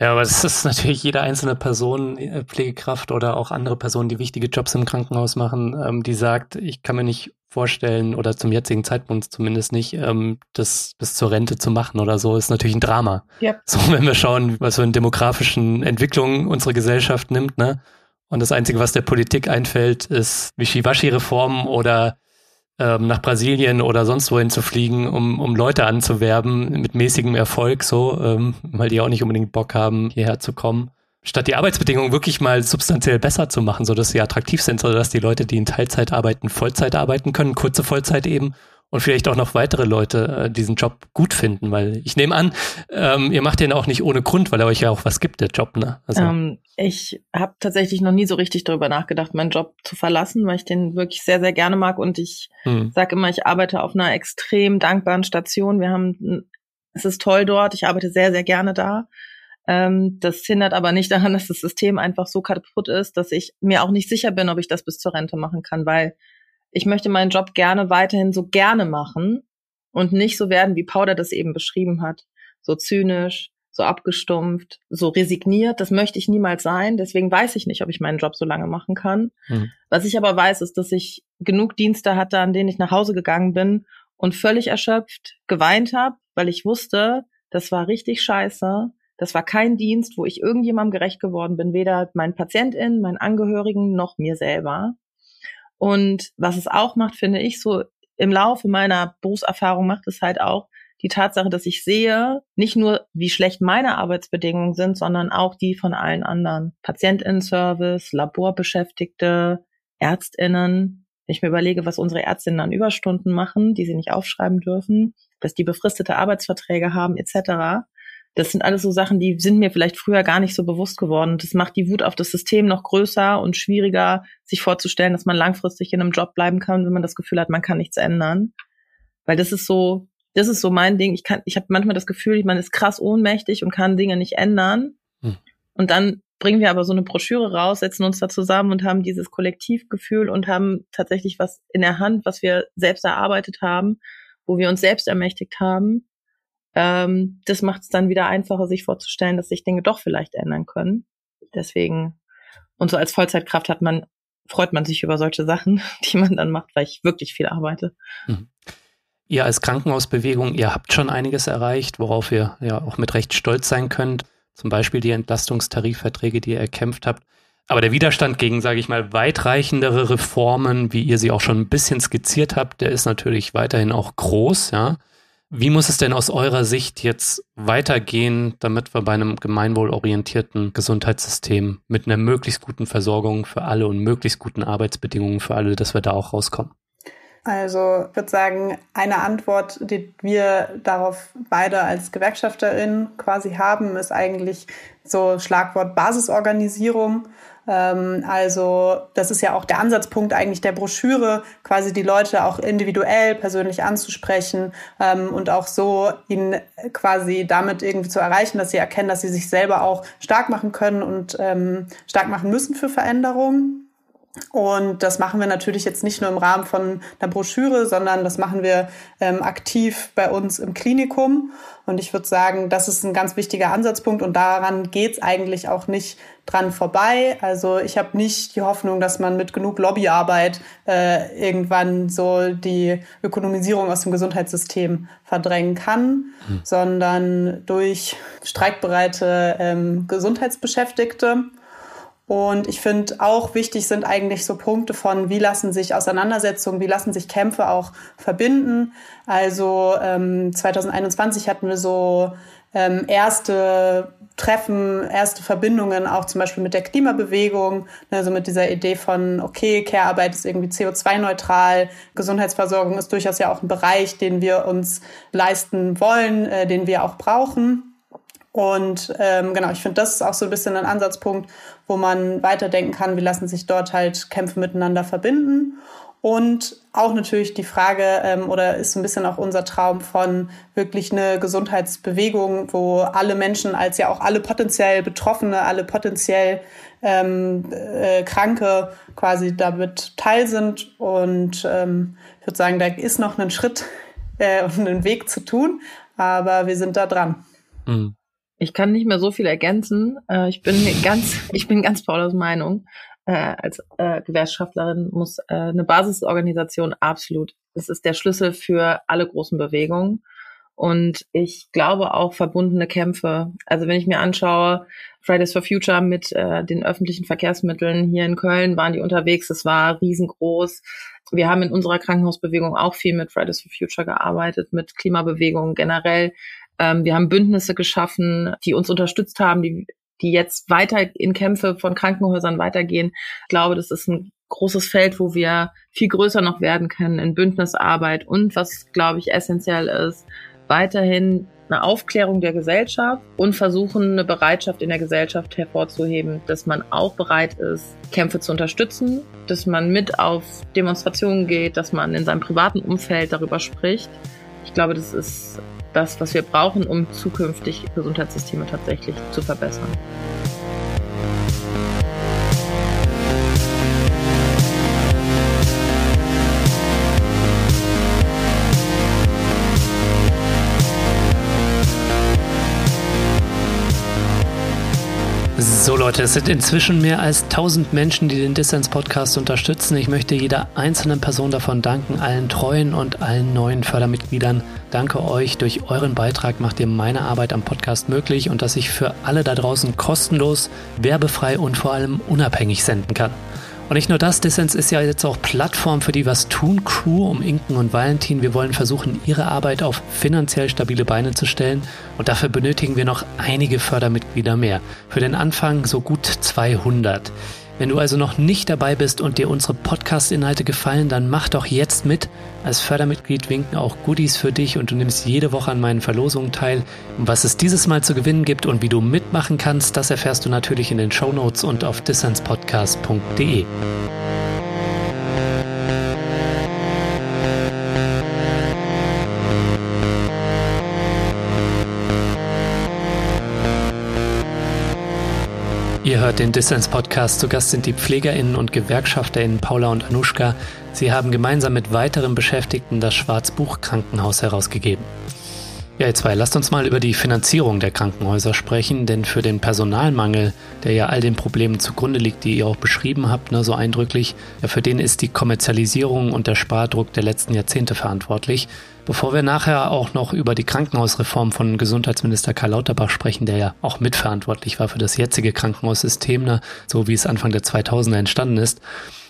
Ja, aber es ist natürlich jede einzelne Person, äh, Pflegekraft oder auch andere Personen, die wichtige Jobs im Krankenhaus machen, ähm, die sagt, ich kann mir nicht vorstellen oder zum jetzigen Zeitpunkt zumindest nicht, ähm, das bis zur Rente zu machen oder so, ist natürlich ein Drama. Yep. So, wenn wir schauen, was für eine demografischen Entwicklung unsere Gesellschaft nimmt, ne? Und das Einzige, was der Politik einfällt, ist Wischiwaschi-Reformen oder ähm, nach Brasilien oder sonst wohin zu fliegen, um, um Leute anzuwerben mit mäßigem Erfolg, so, ähm, weil die auch nicht unbedingt Bock haben, hierher zu kommen statt die Arbeitsbedingungen wirklich mal substanziell besser zu machen, so dass sie attraktiv sind, so dass die Leute, die in Teilzeit arbeiten, Vollzeit arbeiten können, kurze Vollzeit eben und vielleicht auch noch weitere Leute äh, diesen Job gut finden, weil ich nehme an, ähm, ihr macht den auch nicht ohne Grund, weil er euch ja auch was gibt, der Job, ne? Also. Ähm, ich habe tatsächlich noch nie so richtig darüber nachgedacht, meinen Job zu verlassen, weil ich den wirklich sehr, sehr gerne mag und ich hm. sage immer, ich arbeite auf einer extrem dankbaren Station. Wir haben, es ist toll dort, ich arbeite sehr, sehr gerne da. Ähm, das hindert aber nicht daran, dass das System einfach so kaputt ist, dass ich mir auch nicht sicher bin, ob ich das bis zur Rente machen kann, weil ich möchte meinen Job gerne weiterhin so gerne machen und nicht so werden, wie Powder das eben beschrieben hat. So zynisch, so abgestumpft, so resigniert. Das möchte ich niemals sein. Deswegen weiß ich nicht, ob ich meinen Job so lange machen kann. Mhm. Was ich aber weiß, ist, dass ich genug Dienste hatte, an denen ich nach Hause gegangen bin und völlig erschöpft geweint habe, weil ich wusste, das war richtig scheiße. Das war kein Dienst, wo ich irgendjemandem gerecht geworden bin, weder meinen PatientInnen, meinen Angehörigen noch mir selber. Und was es auch macht, finde ich, so im Laufe meiner Berufserfahrung macht es halt auch die Tatsache, dass ich sehe, nicht nur, wie schlecht meine Arbeitsbedingungen sind, sondern auch die von allen anderen. PatientInnen-Service, Laborbeschäftigte, ÄrztInnen. Wenn ich mir überlege, was unsere Ärztinnen an Überstunden machen, die sie nicht aufschreiben dürfen, dass die befristete Arbeitsverträge haben, etc. Das sind alles so Sachen, die sind mir vielleicht früher gar nicht so bewusst geworden. Das macht die Wut auf das System noch größer und schwieriger, sich vorzustellen, dass man langfristig in einem Job bleiben kann, wenn man das Gefühl hat, man kann nichts ändern. Weil das ist so, das ist so mein Ding. Ich kann, ich habe manchmal das Gefühl, man ist krass ohnmächtig und kann Dinge nicht ändern. Hm. Und dann bringen wir aber so eine Broschüre raus, setzen uns da zusammen und haben dieses Kollektivgefühl und haben tatsächlich was in der Hand, was wir selbst erarbeitet haben, wo wir uns selbst ermächtigt haben ähm, das macht es dann wieder einfacher, sich vorzustellen, dass sich Dinge doch vielleicht ändern können. Deswegen, und so als Vollzeitkraft hat man, freut man sich über solche Sachen, die man dann macht, weil ich wirklich viel arbeite. Mhm. Ihr als Krankenhausbewegung, ihr habt schon einiges erreicht, worauf ihr ja auch mit Recht stolz sein könnt. Zum Beispiel die Entlastungstarifverträge, die ihr erkämpft habt. Aber der Widerstand gegen, sage ich mal, weitreichendere Reformen, wie ihr sie auch schon ein bisschen skizziert habt, der ist natürlich weiterhin auch groß, ja. Wie muss es denn aus eurer Sicht jetzt weitergehen, damit wir bei einem gemeinwohlorientierten Gesundheitssystem mit einer möglichst guten Versorgung für alle und möglichst guten Arbeitsbedingungen für alle, dass wir da auch rauskommen? Also ich würde sagen, eine Antwort, die wir darauf beide als GewerkschafterInnen quasi haben, ist eigentlich so Schlagwort Basisorganisierung. Ähm, also das ist ja auch der Ansatzpunkt eigentlich der Broschüre, quasi die Leute auch individuell persönlich anzusprechen ähm, und auch so ihnen quasi damit irgendwie zu erreichen, dass sie erkennen, dass sie sich selber auch stark machen können und ähm, stark machen müssen für Veränderungen. Und das machen wir natürlich jetzt nicht nur im Rahmen von einer Broschüre, sondern das machen wir ähm, aktiv bei uns im Klinikum. Und ich würde sagen, das ist ein ganz wichtiger Ansatzpunkt und daran geht's eigentlich auch nicht dran vorbei. Also ich habe nicht die Hoffnung, dass man mit genug Lobbyarbeit äh, irgendwann so die Ökonomisierung aus dem Gesundheitssystem verdrängen kann, mhm. sondern durch streikbereite ähm, Gesundheitsbeschäftigte Und ich finde auch wichtig sind eigentlich so Punkte von, wie lassen sich Auseinandersetzungen, wie lassen sich Kämpfe auch verbinden. Also ähm, 2021 hatten wir so ähm, erste Treffen, erste Verbindungen auch zum Beispiel mit der Klimabewegung, also mit dieser Idee von, okay, Care-Arbeit ist irgendwie CO2-neutral, Gesundheitsversorgung ist durchaus ja auch ein Bereich, den wir uns leisten wollen, äh, den wir auch brauchen. Und ähm, genau, ich finde, das ist auch so ein bisschen ein Ansatzpunkt, wo man weiterdenken kann, wie lassen sich dort halt Kämpfe miteinander verbinden. Und auch natürlich die Frage, ähm, oder ist so ein bisschen auch unser Traum von wirklich eine Gesundheitsbewegung, wo alle Menschen als ja auch alle potenziell Betroffene, alle potenziell ähm, äh, Kranke quasi damit teil sind. Und ähm, ich würde sagen, da ist noch ein Schritt äh, und ein Weg zu tun, aber wir sind da dran. Mhm. Ich kann nicht mehr so viel ergänzen. Äh, ich bin ganz, ich bin ganz Paulas Meinung. Äh, als äh, Gewerkschaftlerin muss äh, eine Basisorganisation absolut. Das ist der Schlüssel für alle großen Bewegungen. Und ich glaube auch verbundene Kämpfe. Also wenn ich mir anschaue, Fridays for Future mit äh, den öffentlichen Verkehrsmitteln hier in Köln waren die unterwegs. Es war riesengroß. Wir haben in unserer Krankenhausbewegung auch viel mit Fridays for Future gearbeitet, mit Klimabewegungen generell. Ähm, wir haben Bündnisse geschaffen, die uns unterstützt haben, die, die jetzt weiter in Kämpfe von Krankenhäusern weitergehen. Ich glaube, das ist ein großes Feld, wo wir viel größer noch werden können in Bündnisarbeit und was, glaube ich, essentiell ist, weiterhin eine Aufklärung der Gesellschaft und versuchen, eine Bereitschaft in der Gesellschaft hervorzuheben, dass man auch bereit ist, Kämpfe zu unterstützen, dass man mit auf Demonstrationen geht, dass man in seinem privaten Umfeld darüber spricht. Ich glaube, das ist das, was wir brauchen, um zukünftig Gesundheitssysteme tatsächlich zu verbessern. So Leute, es sind inzwischen mehr als 1000 Menschen, die den Dissens Podcast unterstützen. Ich möchte jeder einzelnen Person davon danken, allen treuen und allen neuen Fördermitgliedern. Danke euch, durch euren Beitrag macht ihr meine Arbeit am Podcast möglich und dass ich für alle da draußen kostenlos, werbefrei und vor allem unabhängig senden kann. Und nicht nur das, Dissens ist ja jetzt auch Plattform für die Was tun Crew um Inken und Valentin. Wir wollen versuchen, ihre Arbeit auf finanziell stabile Beine zu stellen. Und dafür benötigen wir noch einige Fördermitglieder mehr. Für den Anfang so gut 200. Wenn du also noch nicht dabei bist und dir unsere Podcast-Inhalte gefallen, dann mach doch jetzt mit. Als Fördermitglied winken auch Goodies für dich und du nimmst jede Woche an meinen Verlosungen teil. Was es dieses Mal zu gewinnen gibt und wie du mitmachen kannst, das erfährst du natürlich in den Show Notes und auf dissenspodcast.de. Ihr hört den Dissens Podcast. Zu Gast sind die PflegerInnen und GewerkschafterInnen Paula und Anushka. Sie haben gemeinsam mit weiteren Beschäftigten das Schwarzbuch Krankenhaus herausgegeben. Ja, ihr zwei, lasst uns mal über die Finanzierung der Krankenhäuser sprechen, denn für den Personalmangel, der ja all den Problemen zugrunde liegt, die ihr auch beschrieben habt, ne, so eindrücklich, ja, für den ist die Kommerzialisierung und der Spardruck der letzten Jahrzehnte verantwortlich. Bevor wir nachher auch noch über die Krankenhausreform von Gesundheitsminister Karl Lauterbach sprechen, der ja auch mitverantwortlich war für das jetzige Krankenhaussystem, ne, so wie es Anfang der 2000er entstanden ist.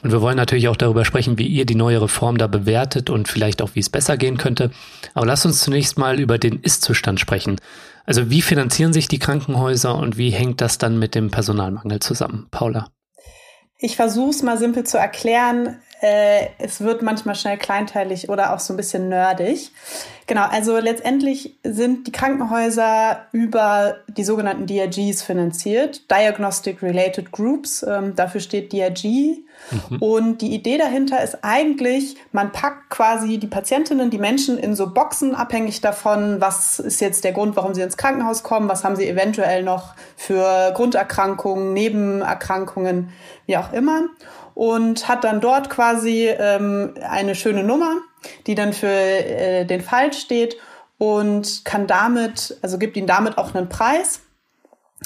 Und wir wollen natürlich auch darüber sprechen, wie ihr die neue Reform da bewertet und vielleicht auch, wie es besser gehen könnte. Aber lasst uns zunächst mal über den Ist-Zustand sprechen. Also wie finanzieren sich die Krankenhäuser und wie hängt das dann mit dem Personalmangel zusammen? Paula. Ich versuche es mal simpel zu erklären äh, es wird manchmal schnell kleinteilig oder auch so ein bisschen nerdig. Genau, also letztendlich sind die Krankenhäuser über die sogenannten DRGs finanziert, Diagnostic Related Groups. Ähm, dafür steht DRG. Mhm. Und die Idee dahinter ist eigentlich, man packt quasi die Patientinnen, die Menschen in so Boxen, abhängig davon, was ist jetzt der Grund, warum sie ins Krankenhaus kommen, was haben sie eventuell noch für Grunderkrankungen, Nebenerkrankungen, wie auch immer und hat dann dort quasi ähm, eine schöne Nummer, die dann für äh, den Fall steht und kann damit, also gibt ihnen damit auch einen Preis.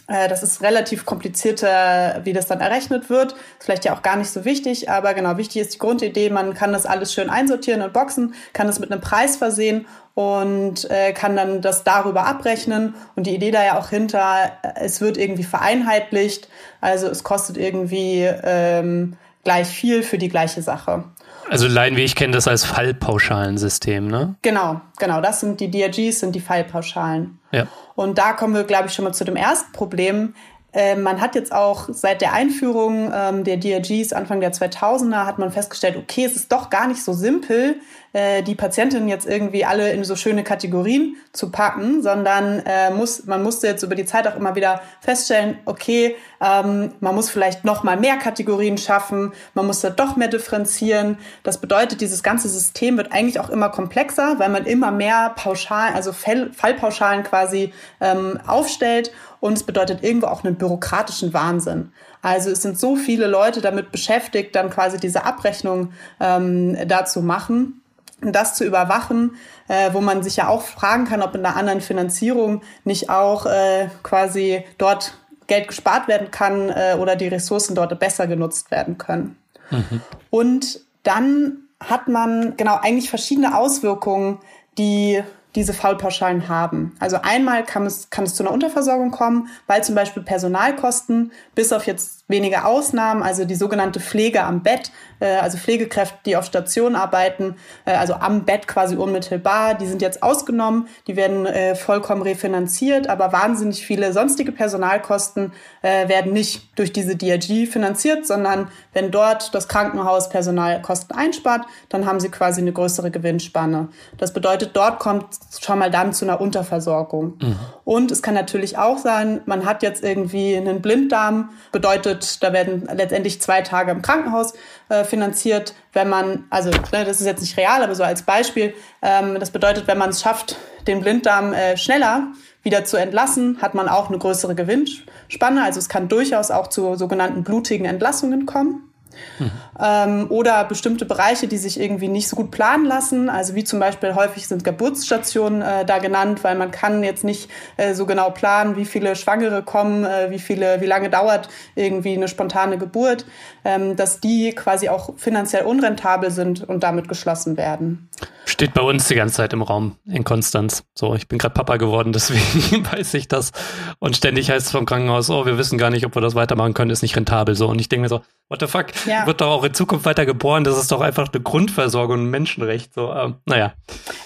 Äh, das ist relativ komplizierter, wie das dann errechnet wird. Ist vielleicht ja auch gar nicht so wichtig, aber genau, wichtig ist die Grundidee, man kann das alles schön einsortieren und boxen, kann es mit einem Preis versehen und äh, kann dann das darüber abrechnen. Und die Idee da ja auch hinter, es wird irgendwie vereinheitlicht, also es kostet irgendwie ähm, gleich viel für die gleiche Sache. Also Laien wie ich kenne das als Fallpauschalensystem, ne? Genau, genau. Das sind die DRGs, sind die Fallpauschalen. Ja. Und da kommen wir, glaube ich, schon mal zu dem ersten Problem. Äh, man hat jetzt auch seit der Einführung ähm, der DRGs Anfang der 2000er hat man festgestellt, okay, es ist doch gar nicht so simpel, äh, die Patientinnen jetzt irgendwie alle in so schöne Kategorien zu packen, sondern äh, muss, man musste jetzt über die Zeit auch immer wieder feststellen, okay, ähm, man muss vielleicht noch mal mehr Kategorien schaffen, man muss da doch mehr differenzieren. Das bedeutet, dieses ganze System wird eigentlich auch immer komplexer, weil man immer mehr Pauschalen, also Fall, Fallpauschalen quasi ähm, aufstellt und es bedeutet irgendwo auch einen bürokratischen Wahnsinn. Also es sind so viele Leute damit beschäftigt, dann quasi diese Abrechnung ähm, dazu machen das zu überwachen, äh, wo man sich ja auch fragen kann, ob in einer anderen Finanzierung nicht auch äh, quasi dort Geld gespart werden kann äh, oder die Ressourcen dort besser genutzt werden können. Mhm. Und dann hat man genau eigentlich verschiedene Auswirkungen, die diese Faulpauschalen haben. Also einmal kann es, kann es zu einer Unterversorgung kommen, weil zum Beispiel Personalkosten bis auf jetzt wenige Ausnahmen, also die sogenannte Pflege am Bett, äh, also Pflegekräfte, die auf Station arbeiten, äh, also am Bett quasi unmittelbar, die sind jetzt ausgenommen, die werden äh, vollkommen refinanziert, aber wahnsinnig viele sonstige Personalkosten äh, werden nicht durch diese DRG finanziert, sondern wenn dort das Krankenhaus Personalkosten einspart, dann haben sie quasi eine größere Gewinnspanne. Das bedeutet, dort kommt schon mal dann zu einer Unterversorgung. Mhm. Und es kann natürlich auch sein, man hat jetzt irgendwie einen Blinddarm, bedeutet, da werden letztendlich zwei Tage im Krankenhaus äh, finanziert, wenn man, also ne, das ist jetzt nicht real, aber so als Beispiel, ähm, das bedeutet, wenn man es schafft, den Blinddarm äh, schneller wieder zu entlassen, hat man auch eine größere Gewinnspanne. Also es kann durchaus auch zu sogenannten blutigen Entlassungen kommen. Mhm. Ähm, oder bestimmte Bereiche, die sich irgendwie nicht so gut planen lassen. Also wie zum Beispiel häufig sind Geburtsstationen äh, da genannt, weil man kann jetzt nicht äh, so genau planen, wie viele Schwangere kommen, äh, wie viele, wie lange dauert irgendwie eine spontane Geburt, ähm, dass die quasi auch finanziell unrentabel sind und damit geschlossen werden. Steht bei uns die ganze Zeit im Raum in Konstanz. So, ich bin gerade Papa geworden, deswegen weiß ich das. Und ständig heißt es vom Krankenhaus, oh, wir wissen gar nicht, ob wir das weitermachen können, ist nicht rentabel. So, und ich denke mir so, what the fuck? Ja. Wird doch auch in Zukunft weiter geboren. Das ist doch einfach eine Grundversorgung, ein Menschenrecht. So, äh, naja.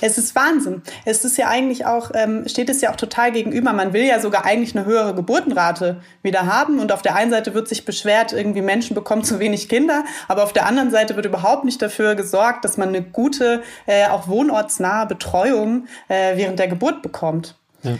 Es ist Wahnsinn. Es ist ja eigentlich auch, ähm, steht es ja auch total gegenüber. Man will ja sogar eigentlich eine höhere Geburtenrate wieder haben. Und auf der einen Seite wird sich beschwert, irgendwie Menschen bekommen zu wenig Kinder. Aber auf der anderen Seite wird überhaupt nicht dafür gesorgt, dass man eine gute, äh, auch wohnortsnahe Betreuung äh, während der Geburt bekommt. Ja.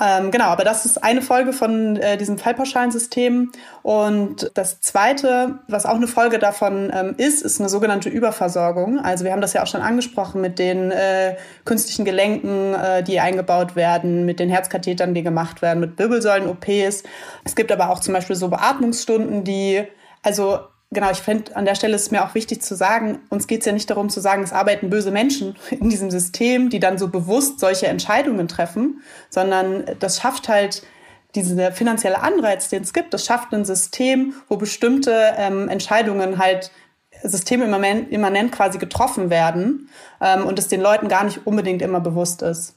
Ähm, genau, aber das ist eine Folge von äh, diesem Fallpauschalensystem. Und das zweite, was auch eine Folge davon ähm, ist, ist eine sogenannte Überversorgung. Also wir haben das ja auch schon angesprochen mit den äh, künstlichen Gelenken, äh, die eingebaut werden, mit den Herzkathetern, die gemacht werden, mit Wirbelsäulen-OPs. Es gibt aber auch zum Beispiel so Beatmungsstunden, die also genau, ich finde, an der Stelle ist es mir auch wichtig zu sagen, uns geht es ja nicht darum zu sagen, es arbeiten böse Menschen in diesem System, die dann so bewusst solche Entscheidungen treffen, sondern das schafft halt dieser finanzielle Anreiz, den es gibt, das schafft ein System, wo bestimmte ähm, Entscheidungen halt systemimmanent quasi getroffen werden ähm, und es den Leuten gar nicht unbedingt immer bewusst ist.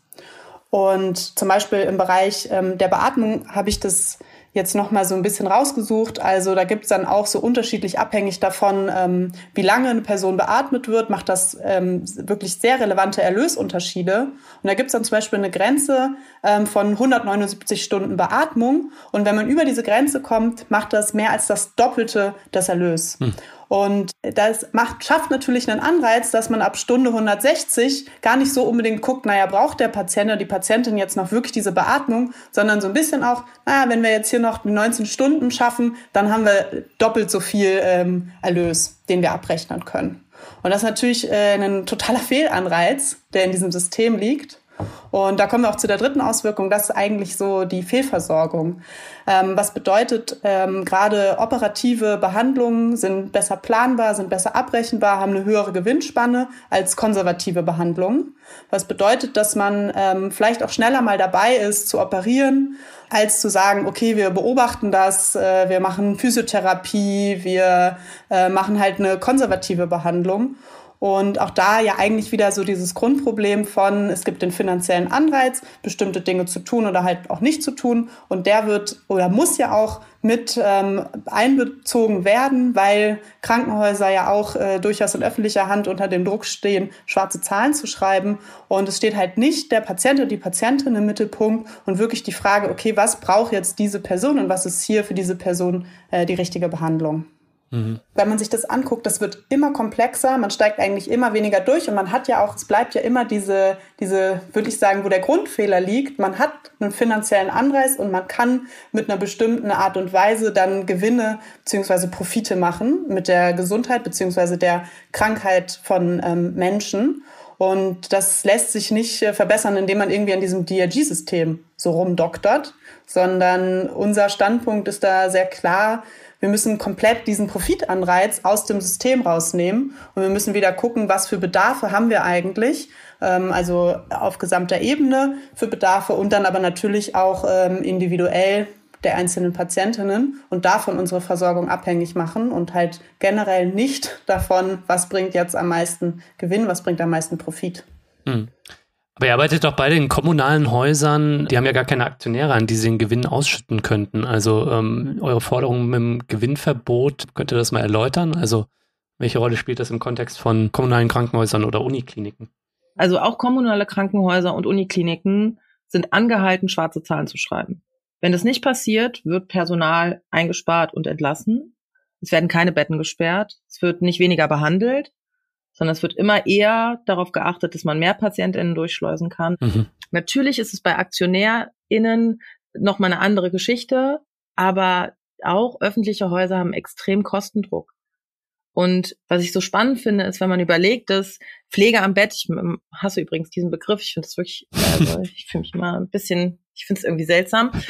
Und zum Beispiel im Bereich ähm, der Beatmung habe ich das jetzt noch mal so ein bisschen rausgesucht. Also da gibt's dann auch so unterschiedlich abhängig davon, ähm, wie lange eine Person beatmet wird, macht das ähm, wirklich sehr relevante Erlösunterschiede. Und da gibt's dann zum Beispiel eine Grenze ähm, von 179 Stunden Beatmung. Und wenn man über diese Grenze kommt, macht das mehr als das Doppelte des Erlös. Hm. Und das macht, schafft natürlich einen Anreiz, dass man ab Stunde 160 gar nicht so unbedingt guckt, naja, braucht der Patient oder die Patientin jetzt noch wirklich diese Beatmung, sondern so ein bisschen auch, naja, wenn wir jetzt hier noch 19 Stunden schaffen, dann haben wir doppelt so viel ähm, Erlös, den wir abrechnen können. Und das ist natürlich äh, ein totaler Fehlanreiz, der in diesem System liegt. Und da kommen wir auch zu der dritten Auswirkung, das ist eigentlich so die Fehlversorgung. Ähm, was bedeutet, ähm, gerade operative Behandlungen sind besser planbar, sind besser abrechenbar, haben eine höhere Gewinnspanne als konservative Behandlungen. Was bedeutet, dass man ähm, vielleicht auch schneller mal dabei ist zu operieren, als zu sagen, okay, wir beobachten das, äh, wir machen Physiotherapie, wir äh, machen halt eine konservative Behandlung. Und auch da ja eigentlich wieder so dieses Grundproblem von, es gibt den finanziellen Anreiz, bestimmte Dinge zu tun oder halt auch nicht zu tun. Und der wird oder muss ja auch mit ähm, einbezogen werden, weil Krankenhäuser ja auch äh, durchaus in öffentlicher Hand unter dem Druck stehen, schwarze Zahlen zu schreiben. Und es steht halt nicht der Patient und die Patientin im Mittelpunkt und wirklich die Frage, okay, was braucht jetzt diese Person und was ist hier für diese Person äh, die richtige Behandlung? Mhm. Wenn man sich das anguckt, das wird immer komplexer, man steigt eigentlich immer weniger durch und man hat ja auch, es bleibt ja immer diese, diese, würde ich sagen, wo der Grundfehler liegt. Man hat einen finanziellen Anreiz und man kann mit einer bestimmten Art und Weise dann Gewinne beziehungsweise Profite machen mit der Gesundheit beziehungsweise der Krankheit von ähm, Menschen. Und das lässt sich nicht äh, verbessern, indem man irgendwie an diesem DRG-System so rumdoktert, sondern unser Standpunkt ist da sehr klar, wir müssen komplett diesen Profitanreiz aus dem System rausnehmen und wir müssen wieder gucken, was für Bedarfe haben wir eigentlich, ähm, also auf gesamter Ebene für Bedarfe und dann aber natürlich auch ähm, individuell der einzelnen Patientinnen und davon unsere Versorgung abhängig machen und halt generell nicht davon, was bringt jetzt am meisten Gewinn, was bringt am meisten Profit. Mhm. Aber ihr arbeitet doch beide in kommunalen Häusern, die haben ja gar keine Aktionäre, an die sie den Gewinn ausschütten könnten. Also ähm, eure Forderung mit dem Gewinnverbot, könnt ihr das mal erläutern? Also welche Rolle spielt das im Kontext von kommunalen Krankenhäusern oder Unikliniken? Also auch kommunale Krankenhäuser und Unikliniken sind angehalten, schwarze Zahlen zu schreiben. Wenn das nicht passiert, wird Personal eingespart und entlassen. Es werden keine Betten gesperrt. Es wird nicht weniger behandelt sondern es wird immer eher darauf geachtet, dass man mehr PatientInnen durchschleusen kann. Mhm. Natürlich ist es bei AktionärInnen noch mal eine andere Geschichte, aber auch öffentliche Häuser haben extrem Kostendruck. Und was ich so spannend finde, ist, wenn man überlegt, dass Pflege am Bett, ich hasse übrigens diesen Begriff, ich finde es wirklich, also ich fühle mich immer ein bisschen, ich finde es irgendwie seltsam.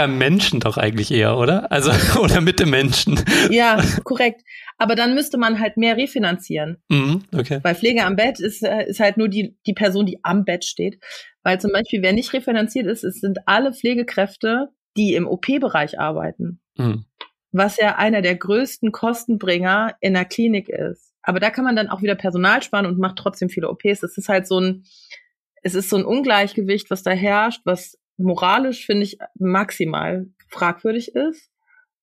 Am Menschen doch eigentlich eher, oder? Also, oder mit dem Menschen. Ja, korrekt. Aber dann müsste man halt mehr refinanzieren. Mhm, okay. Weil Pflege am Bett ist, äh, ist halt nur die, die Person, die am Bett steht. Weil zum Beispiel, wer nicht refinanziert ist, es sind alle Pflegekräfte, die im OP-Bereich arbeiten. Mhm was ja einer der größten Kostenbringer in der Klinik ist. Aber da kann man dann auch wieder Personal sparen und macht trotzdem viele OPs. Es ist halt so ein, es ist so ein Ungleichgewicht, was da herrscht, was moralisch, finde ich, maximal fragwürdig ist.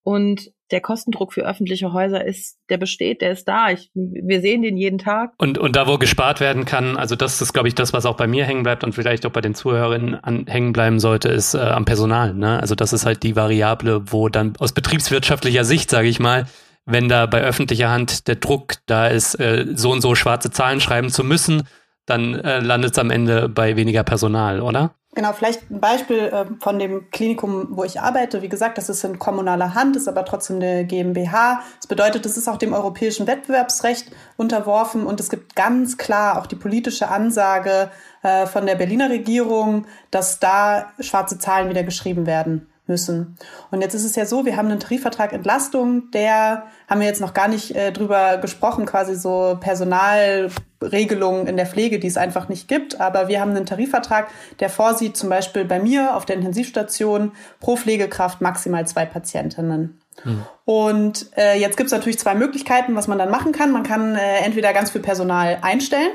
Und der Kostendruck für öffentliche Häuser ist, der besteht, der ist da. Ich, wir sehen den jeden Tag. Und, und da, wo gespart werden kann, also das ist, glaube ich, das, was auch bei mir hängen bleibt und vielleicht auch bei den Zuhörerinnen an, hängen bleiben sollte, ist äh, am Personal. Ne? Also das ist halt die Variable, wo dann aus betriebswirtschaftlicher Sicht, sage ich mal, wenn da bei öffentlicher Hand der Druck da ist, äh, so und so schwarze Zahlen schreiben zu müssen, dann äh, landet es am Ende bei weniger Personal, oder? Genau, vielleicht ein Beispiel äh, von dem Klinikum, wo ich arbeite. Wie gesagt, das ist in kommunaler Hand, ist aber trotzdem eine GmbH. Das bedeutet, es ist auch dem europäischen Wettbewerbsrecht unterworfen und es gibt ganz klar auch die politische Ansage äh, von der Berliner Regierung, dass da schwarze Zahlen wieder geschrieben werden müssen. Und jetzt ist es ja so, wir haben einen Tarifvertrag Entlastung, der haben wir jetzt noch gar nicht äh, drüber gesprochen, quasi so Personalregelungen in der Pflege, die es einfach nicht gibt. Aber wir haben einen Tarifvertrag, der vorsieht, zum Beispiel bei mir auf der Intensivstation pro Pflegekraft maximal zwei Patientinnen. Mhm. Und äh, jetzt gibt es natürlich zwei Möglichkeiten, was man dann machen kann. Man kann äh, entweder ganz viel Personal einstellen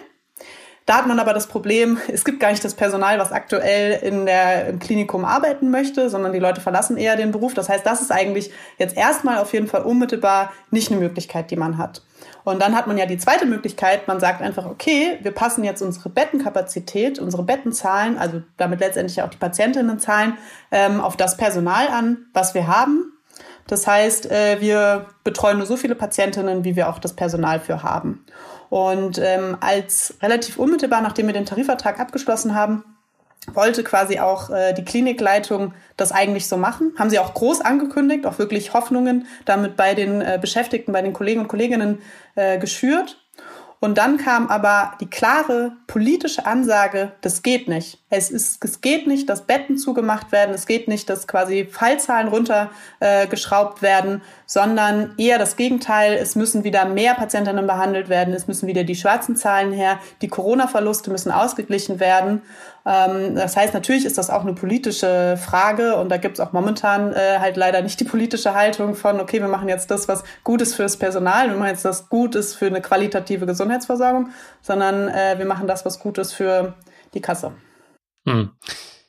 da hat man aber das Problem, es gibt gar nicht das Personal, was aktuell in der, im Klinikum arbeiten möchte, sondern die Leute verlassen eher den Beruf. Das heißt, das ist eigentlich jetzt erstmal auf jeden Fall unmittelbar nicht eine Möglichkeit, die man hat. Und dann hat man ja die zweite Möglichkeit, man sagt einfach, okay, wir passen jetzt unsere Bettenkapazität, unsere Bettenzahlen, also damit letztendlich auch die Patientinnenzahlen, ähm, auf das Personal an, was wir haben. Das heißt, äh, wir betreuen nur so viele Patientinnen, wie wir auch das Personal für haben. Und ähm, als relativ unmittelbar, nachdem wir den Tarifvertrag abgeschlossen haben, wollte quasi auch äh, die Klinikleitung das eigentlich so machen. Haben sie auch groß angekündigt, auch wirklich Hoffnungen damit bei den äh, Beschäftigten, bei den Kollegen und Kolleginnen äh, geschürt. Und dann kam aber die klare politische Ansage, das geht nicht. Es, ist, es geht nicht, dass Betten zugemacht werden, es geht nicht, dass quasi Fallzahlen runtergeschraubt äh, werden, sondern eher das Gegenteil. Es müssen wieder mehr Patientinnen behandelt werden, es müssen wieder die schwarzen Zahlen her, die Corona-Verluste müssen ausgeglichen werden. Ähm, das heißt, natürlich ist das auch eine politische Frage und da gibt es auch momentan äh, halt leider nicht die politische Haltung von, okay, wir machen jetzt das, was gut ist fürs Personal, wir machen jetzt das gut ist für eine qualitative Gesundheitsversorgung, sondern äh, wir machen das, was gut ist für die Kasse. Hm.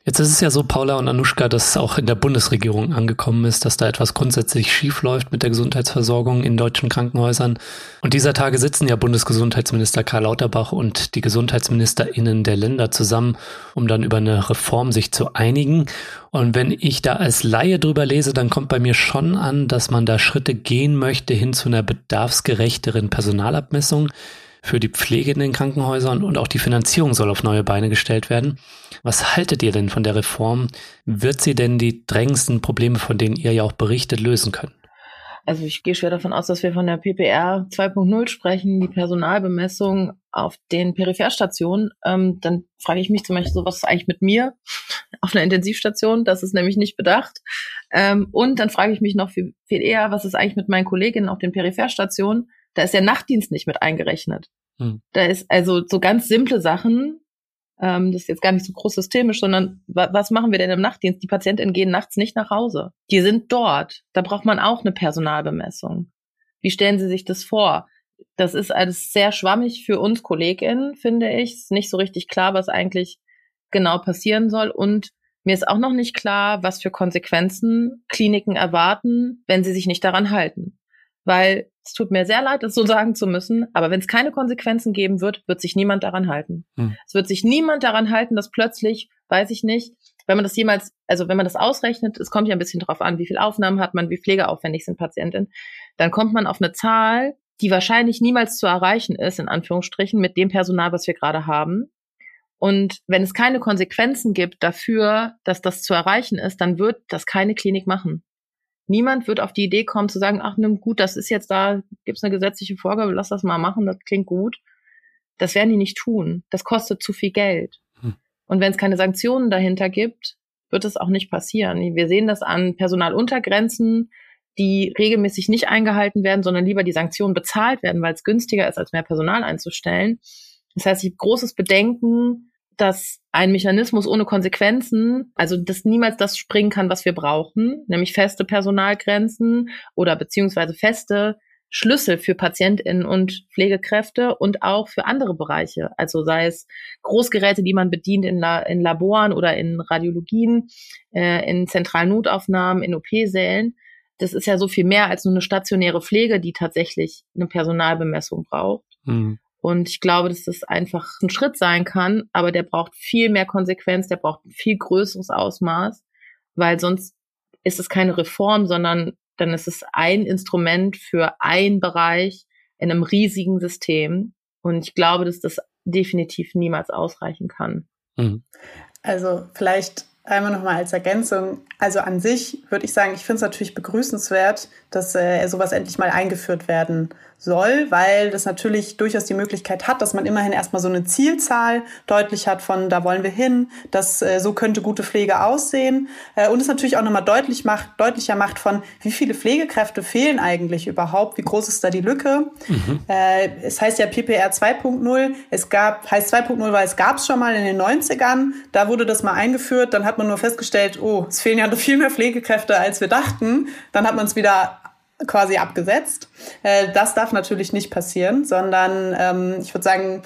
Jetzt ist es ja so, Paula und Anushka, dass auch in der Bundesregierung angekommen ist, dass da etwas grundsätzlich schief läuft mit der Gesundheitsversorgung in deutschen Krankenhäusern. Und dieser Tage sitzen ja Bundesgesundheitsminister Karl Lauterbach und die GesundheitsministerInnen der Länder zusammen, um dann über eine Reform sich zu einigen. Und wenn ich da als Laie drüber lese, dann kommt bei mir schon an, dass man da Schritte gehen möchte hin zu einer bedarfsgerechteren Personalabmessung für die Pflege in den Krankenhäusern und auch die Finanzierung soll auf neue Beine gestellt werden. Was haltet ihr denn von der Reform? Wird sie denn die drängendsten Probleme, von denen ihr ja auch berichtet, lösen können? Also ich gehe schwer davon aus, dass wir von der PPR 2.0 sprechen, die Personalbemessung auf den Peripherstationen. Ähm, dann frage ich mich zum Beispiel so, was ist eigentlich mit mir auf einer Intensivstation? Das ist nämlich nicht bedacht. Ähm, und dann frage ich mich noch viel, viel eher, was ist eigentlich mit meinen Kolleginnen auf den Peripherstationen? Da ist der Nachtdienst nicht mit eingerechnet. Hm. Da ist also so ganz simple Sachen, ähm, das ist jetzt gar nicht so groß systemisch, sondern wa was machen wir denn im Nachtdienst? Die Patientinnen gehen nachts nicht nach Hause. Die sind dort. Da braucht man auch eine Personalbemessung. Wie stellen Sie sich das vor? Das ist alles sehr schwammig für uns KollegInnen, finde ich. Es ist nicht so richtig klar, was eigentlich genau passieren soll. Und mir ist auch noch nicht klar, was für Konsequenzen Kliniken erwarten, wenn sie sich nicht daran halten weil es tut mir sehr leid, das so sagen zu müssen, aber wenn es keine Konsequenzen geben wird, wird sich niemand daran halten. Hm. Es wird sich niemand daran halten, dass plötzlich, weiß ich nicht, wenn man das jemals, also wenn man das ausrechnet, es kommt ja ein bisschen drauf an, wie viel Aufnahmen hat man, wie pflegeaufwendig sind Patientinnen, dann kommt man auf eine Zahl, die wahrscheinlich niemals zu erreichen ist, in Anführungsstrichen, mit dem Personal, was wir gerade haben. Und wenn es keine Konsequenzen gibt dafür, dass das zu erreichen ist, dann wird das keine Klinik machen. Niemand wird auf die Idee kommen zu sagen, ach, nimm gut, das ist jetzt da, gibt's eine gesetzliche Vorgabe, lass das mal machen, das klingt gut. Das werden die nicht tun. Das kostet zu viel Geld. Hm. Und wenn es keine Sanktionen dahinter gibt, wird es auch nicht passieren. Wir sehen das an Personaluntergrenzen, die regelmäßig nicht eingehalten werden, sondern lieber die Sanktionen bezahlt werden, weil es günstiger ist, als mehr Personal einzustellen. Das heißt, ich habe großes Bedenken, dass ein Mechanismus ohne Konsequenzen, also dass niemals das springen kann, was wir brauchen, nämlich feste Personalgrenzen oder beziehungsweise feste Schlüssel für PatientInnen und Pflegekräfte und auch für andere Bereiche. Also sei es Großgeräte, die man bedient in, La in Laboren oder in Radiologien, äh, in zentralen Notaufnahmen, in OP-Sälen. Das ist ja so viel mehr als nur eine stationäre Pflege, die tatsächlich eine Personalbemessung braucht. Mhm. Und ich glaube, dass das einfach ein Schritt sein kann, aber der braucht viel mehr Konsequenz, der braucht ein viel größeres Ausmaß, weil sonst ist es keine Reform, sondern dann ist es ein Instrument für einen Bereich in einem riesigen System. Und ich glaube, dass das definitiv niemals ausreichen kann. Mhm. Also vielleicht einmal nochmal als Ergänzung. Also an sich würde ich sagen, ich finde es natürlich begrüßenswert, dass äh, sowas endlich mal eingeführt werden soll, weil das natürlich durchaus die Möglichkeit hat, dass man immerhin erstmal so eine Zielzahl deutlich hat von da wollen wir hin, dass äh, so könnte gute Pflege aussehen äh, und es natürlich auch nochmal deutlich macht, deutlicher macht von wie viele Pflegekräfte fehlen eigentlich überhaupt, wie groß ist da die Lücke. Mhm. Äh, es heißt ja PPR 2.0, es gab, heißt 2.0, weil es gab es schon mal in den 90ern, da wurde das mal eingeführt, dann hat man nur festgestellt, oh, es fehlen ja noch viel mehr Pflegekräfte, als wir dachten, dann hat man es wieder quasi abgesetzt. Äh, das darf natürlich nicht passieren, sondern ähm, ich würde sagen,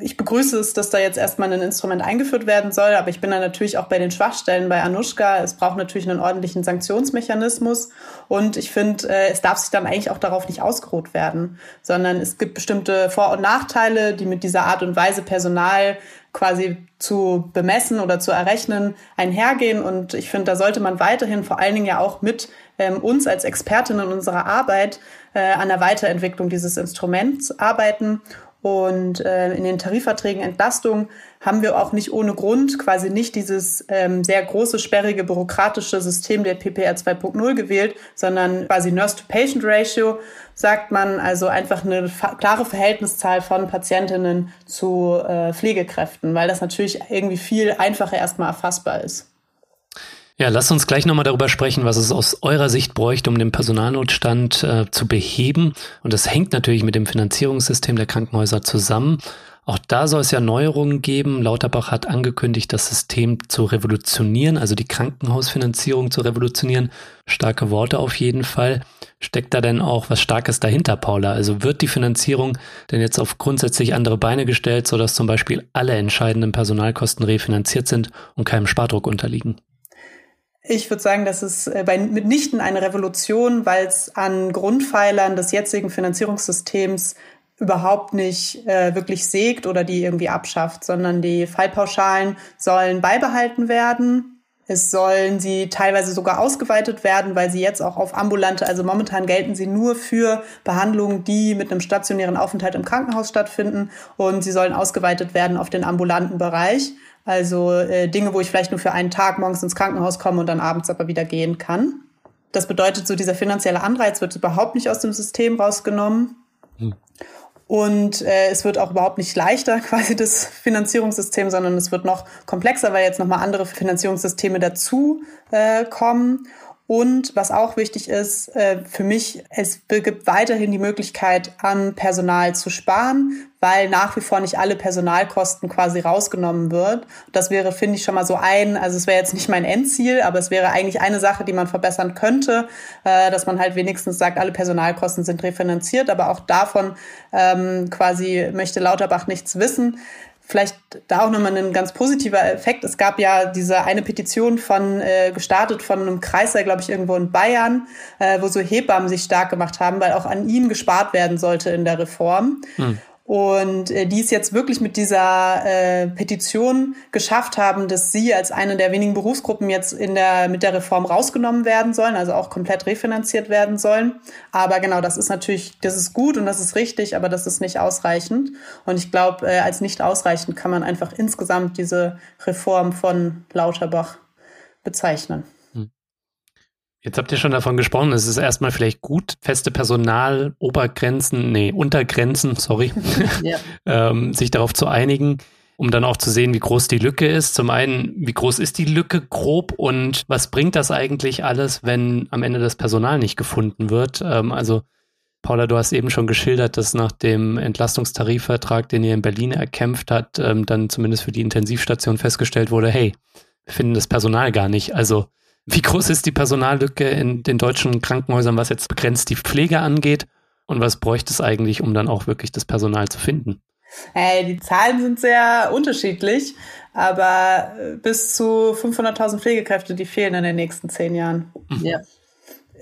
ich begrüße es, dass da jetzt erstmal ein Instrument eingeführt werden soll, aber ich bin da natürlich auch bei den Schwachstellen bei Anushka. Es braucht natürlich einen ordentlichen Sanktionsmechanismus und ich finde, äh, es darf sich dann eigentlich auch darauf nicht ausgeruht werden, sondern es gibt bestimmte Vor- und Nachteile, die mit dieser Art und Weise Personal quasi zu bemessen oder zu errechnen einhergehen und ich finde, da sollte man weiterhin vor allen Dingen ja auch mit ähm, uns als Expertinnen in unserer Arbeit äh, an der Weiterentwicklung dieses Instruments arbeiten. Und äh, in den Tarifverträgen Entlastung haben wir auch nicht ohne Grund quasi nicht dieses ähm, sehr große, sperrige, bürokratische System der PPR 2.0 gewählt, sondern quasi Nurse-to-Patient-Ratio, sagt man, also einfach eine klare Verhältniszahl von Patientinnen zu äh, Pflegekräften, weil das natürlich irgendwie viel einfacher erstmal erfassbar ist. Ja, lasst uns gleich nochmal darüber sprechen, was es aus eurer Sicht bräuchte, um den Personalnotstand äh, zu beheben. Und das hängt natürlich mit dem Finanzierungssystem der Krankenhäuser zusammen. Auch da soll es ja Neuerungen geben. Lauterbach hat angekündigt, das System zu revolutionieren, also die Krankenhausfinanzierung zu revolutionieren. Starke Worte auf jeden Fall. Steckt da denn auch was Starkes dahinter, Paula? Also wird die Finanzierung denn jetzt auf grundsätzlich andere Beine gestellt, sodass zum Beispiel alle entscheidenden Personalkosten refinanziert sind und keinem Spardruck unterliegen? Ich würde sagen, das ist äh, bei mitnichten eine Revolution, weil es an Grundpfeilern des jetzigen Finanzierungssystems überhaupt nicht äh, wirklich sägt oder die irgendwie abschafft, sondern die Fallpauschalen sollen beibehalten werden. Es sollen sie teilweise sogar ausgeweitet werden, weil sie jetzt auch auf ambulante, also momentan gelten sie nur für Behandlungen, die mit einem stationären Aufenthalt im Krankenhaus stattfinden und sie sollen ausgeweitet werden auf den ambulanten Bereich. Also äh, Dinge, wo ich vielleicht nur für einen Tag morgens ins Krankenhaus komme und dann abends aber wieder gehen kann. Das bedeutet, so dieser finanzielle Anreiz wird überhaupt nicht aus dem System rausgenommen. Hm. Und äh, es wird auch überhaupt nicht leichter, quasi das Finanzierungssystem, sondern es wird noch komplexer, weil jetzt nochmal andere Finanzierungssysteme dazu äh, kommen. Und was auch wichtig ist, äh, für mich, es gibt weiterhin die Möglichkeit, an Personal zu sparen, weil nach wie vor nicht alle Personalkosten quasi rausgenommen wird. Das wäre, finde ich, schon mal so ein, also es wäre jetzt nicht mein Endziel, aber es wäre eigentlich eine Sache, die man verbessern könnte, äh, dass man halt wenigstens sagt, alle Personalkosten sind refinanziert, aber auch davon ähm, quasi möchte Lauterbach nichts wissen vielleicht da auch nochmal ein ganz positiver Effekt. Es gab ja diese eine Petition von äh, gestartet von einem Kreiser, glaube ich, irgendwo in Bayern, äh, wo so Hebammen sich stark gemacht haben, weil auch an ihnen gespart werden sollte in der Reform. Hm und äh, die es jetzt wirklich mit dieser äh, Petition geschafft haben, dass sie als eine der wenigen Berufsgruppen jetzt in der, mit der Reform rausgenommen werden sollen, also auch komplett refinanziert werden sollen. Aber genau, das ist natürlich, das ist gut und das ist richtig, aber das ist nicht ausreichend. Und ich glaube, äh, als nicht ausreichend kann man einfach insgesamt diese Reform von Lauterbach bezeichnen. Jetzt habt ihr schon davon gesprochen, es ist erstmal vielleicht gut, feste Personalobergrenzen, nee, Untergrenzen, sorry, ja. ähm, sich darauf zu einigen, um dann auch zu sehen, wie groß die Lücke ist. Zum einen, wie groß ist die Lücke grob und was bringt das eigentlich alles, wenn am Ende das Personal nicht gefunden wird? Ähm, also, Paula, du hast eben schon geschildert, dass nach dem Entlastungstarifvertrag, den ihr in Berlin erkämpft habt, ähm, dann zumindest für die Intensivstation festgestellt wurde, hey, wir finden das Personal gar nicht. Also, wie groß ist die Personallücke in den deutschen Krankenhäusern, was jetzt begrenzt die Pflege angeht? Und was bräuchte es eigentlich, um dann auch wirklich das Personal zu finden? Äh, die Zahlen sind sehr unterschiedlich, aber äh, bis zu 500.000 Pflegekräfte, die fehlen in den nächsten zehn Jahren. Mhm. Ja.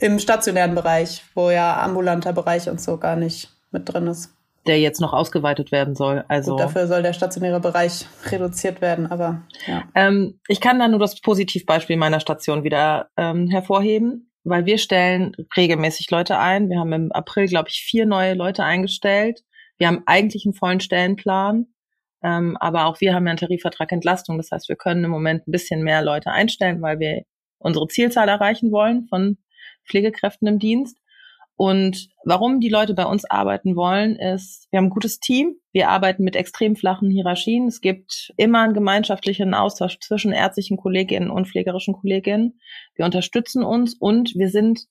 Im stationären Bereich, wo ja ambulanter Bereich und so gar nicht mit drin ist der jetzt noch ausgeweitet werden soll. Also Gut, dafür soll der stationäre Bereich reduziert werden, aber ja. Ähm, ich kann da nur das Positivbeispiel meiner Station wieder ähm, hervorheben, weil wir stellen regelmäßig Leute ein. Wir haben im April, glaube ich, vier neue Leute eingestellt. Wir haben eigentlich einen vollen Stellenplan, ähm, aber auch wir haben ja einen Tarifvertrag Entlastung. Das heißt, wir können im Moment ein bisschen mehr Leute einstellen, weil wir unsere Zielzahl erreichen wollen von Pflegekräften im Dienst. Und warum die Leute bei uns arbeiten wollen, ist, wir haben ein gutes Team. Wir arbeiten mit extrem flachen Hierarchien. Es gibt immer einen gemeinschaftlichen Austausch zwischen ärztlichen Kolleginnen und pflegerischen Kolleginnen. Wir unterstützen uns und wir sind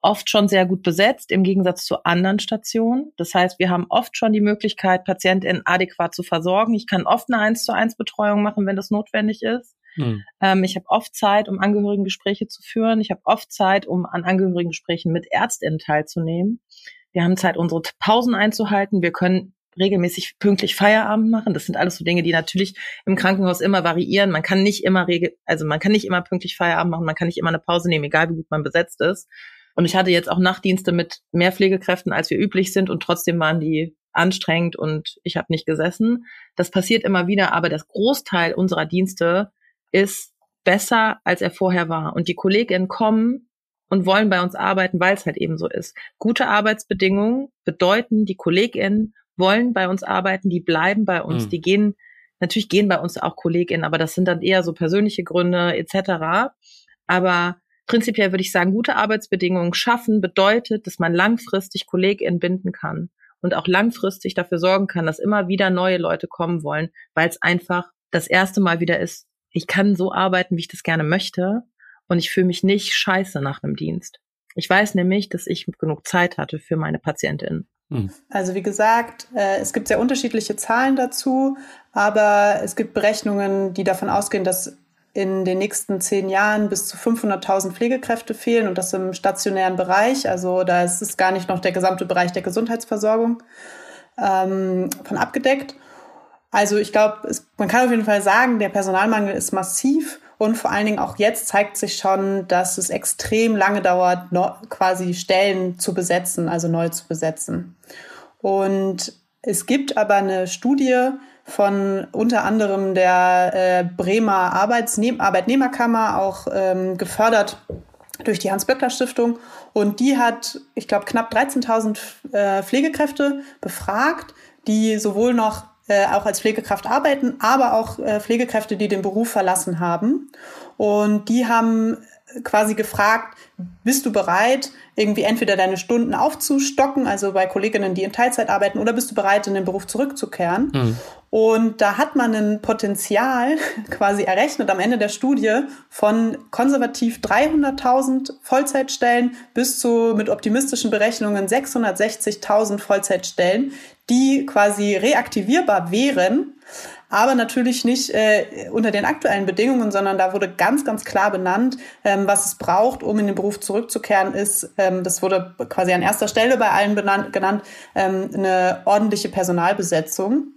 oft schon sehr gut besetzt im Gegensatz zu anderen Stationen. Das heißt, wir haben oft schon die Möglichkeit, Patientinnen adäquat zu versorgen. Ich kann oft eine 1 zu 1 Betreuung machen, wenn das notwendig ist. Mhm. Ähm, ich habe oft Zeit, um Angehörigengespräche zu führen. Ich habe oft Zeit, um an Angehörigengesprächen mit Ärztinnen teilzunehmen. Wir haben Zeit, unsere Pausen einzuhalten. Wir können regelmäßig pünktlich Feierabend machen. Das sind alles so Dinge, die natürlich im Krankenhaus immer variieren. Man kann nicht immer regel, also man kann nicht immer pünktlich Feierabend machen. Man kann nicht immer eine Pause nehmen, egal wie gut man besetzt ist. Und ich hatte jetzt auch Nachtdienste mit mehr Pflegekräften, als wir üblich sind, und trotzdem waren die anstrengend und ich habe nicht gesessen. Das passiert immer wieder, aber das Großteil unserer Dienste ist besser, als er vorher war. Und die Kolleginnen kommen und wollen bei uns arbeiten, weil es halt eben so ist. Gute Arbeitsbedingungen bedeuten, die Kolleginnen wollen bei uns arbeiten, die bleiben bei uns, mhm. die gehen, natürlich gehen bei uns auch KollegInnen, aber das sind dann eher so persönliche Gründe etc. Aber prinzipiell würde ich sagen, gute Arbeitsbedingungen schaffen bedeutet, dass man langfristig KollegInnen binden kann und auch langfristig dafür sorgen kann, dass immer wieder neue Leute kommen wollen, weil es einfach das erste Mal wieder ist, ich kann so arbeiten, wie ich das gerne möchte und ich fühle mich nicht scheiße nach einem Dienst. Ich weiß nämlich, dass ich genug Zeit hatte für meine Patientinnen. Hm. Also wie gesagt, äh, es gibt sehr unterschiedliche Zahlen dazu, aber es gibt Berechnungen, die davon ausgehen, dass in den nächsten zehn Jahren bis zu 500.000 Pflegekräfte fehlen und das im stationären Bereich. Also da ist es gar nicht noch der gesamte Bereich der Gesundheitsversorgung ähm, von abgedeckt. Also ich glaube, man kann auf jeden Fall sagen, der Personalmangel ist massiv und vor allen Dingen auch jetzt zeigt sich schon, dass es extrem lange dauert, quasi Stellen zu besetzen, also neu zu besetzen. Und es gibt aber eine Studie von unter anderem der äh, Bremer Arbeitsne Arbeitnehmerkammer, auch ähm, gefördert durch die Hans-Böckler-Stiftung. Und die hat, ich glaube, knapp 13.000 äh, Pflegekräfte befragt, die sowohl noch äh, auch als Pflegekraft arbeiten, aber auch äh, Pflegekräfte, die den Beruf verlassen haben. Und die haben quasi gefragt, bist du bereit, irgendwie entweder deine Stunden aufzustocken, also bei Kolleginnen, die in Teilzeit arbeiten, oder bist du bereit, in den Beruf zurückzukehren? Mhm. Und da hat man ein Potenzial quasi errechnet am Ende der Studie von konservativ 300.000 Vollzeitstellen bis zu mit optimistischen Berechnungen 660.000 Vollzeitstellen, die quasi reaktivierbar wären, aber natürlich nicht äh, unter den aktuellen Bedingungen, sondern da wurde ganz, ganz klar benannt, ähm, was es braucht, um in den Beruf zurückzukehren, ist, ähm, das wurde quasi an erster Stelle bei allen benannt, genannt, ähm, eine ordentliche Personalbesetzung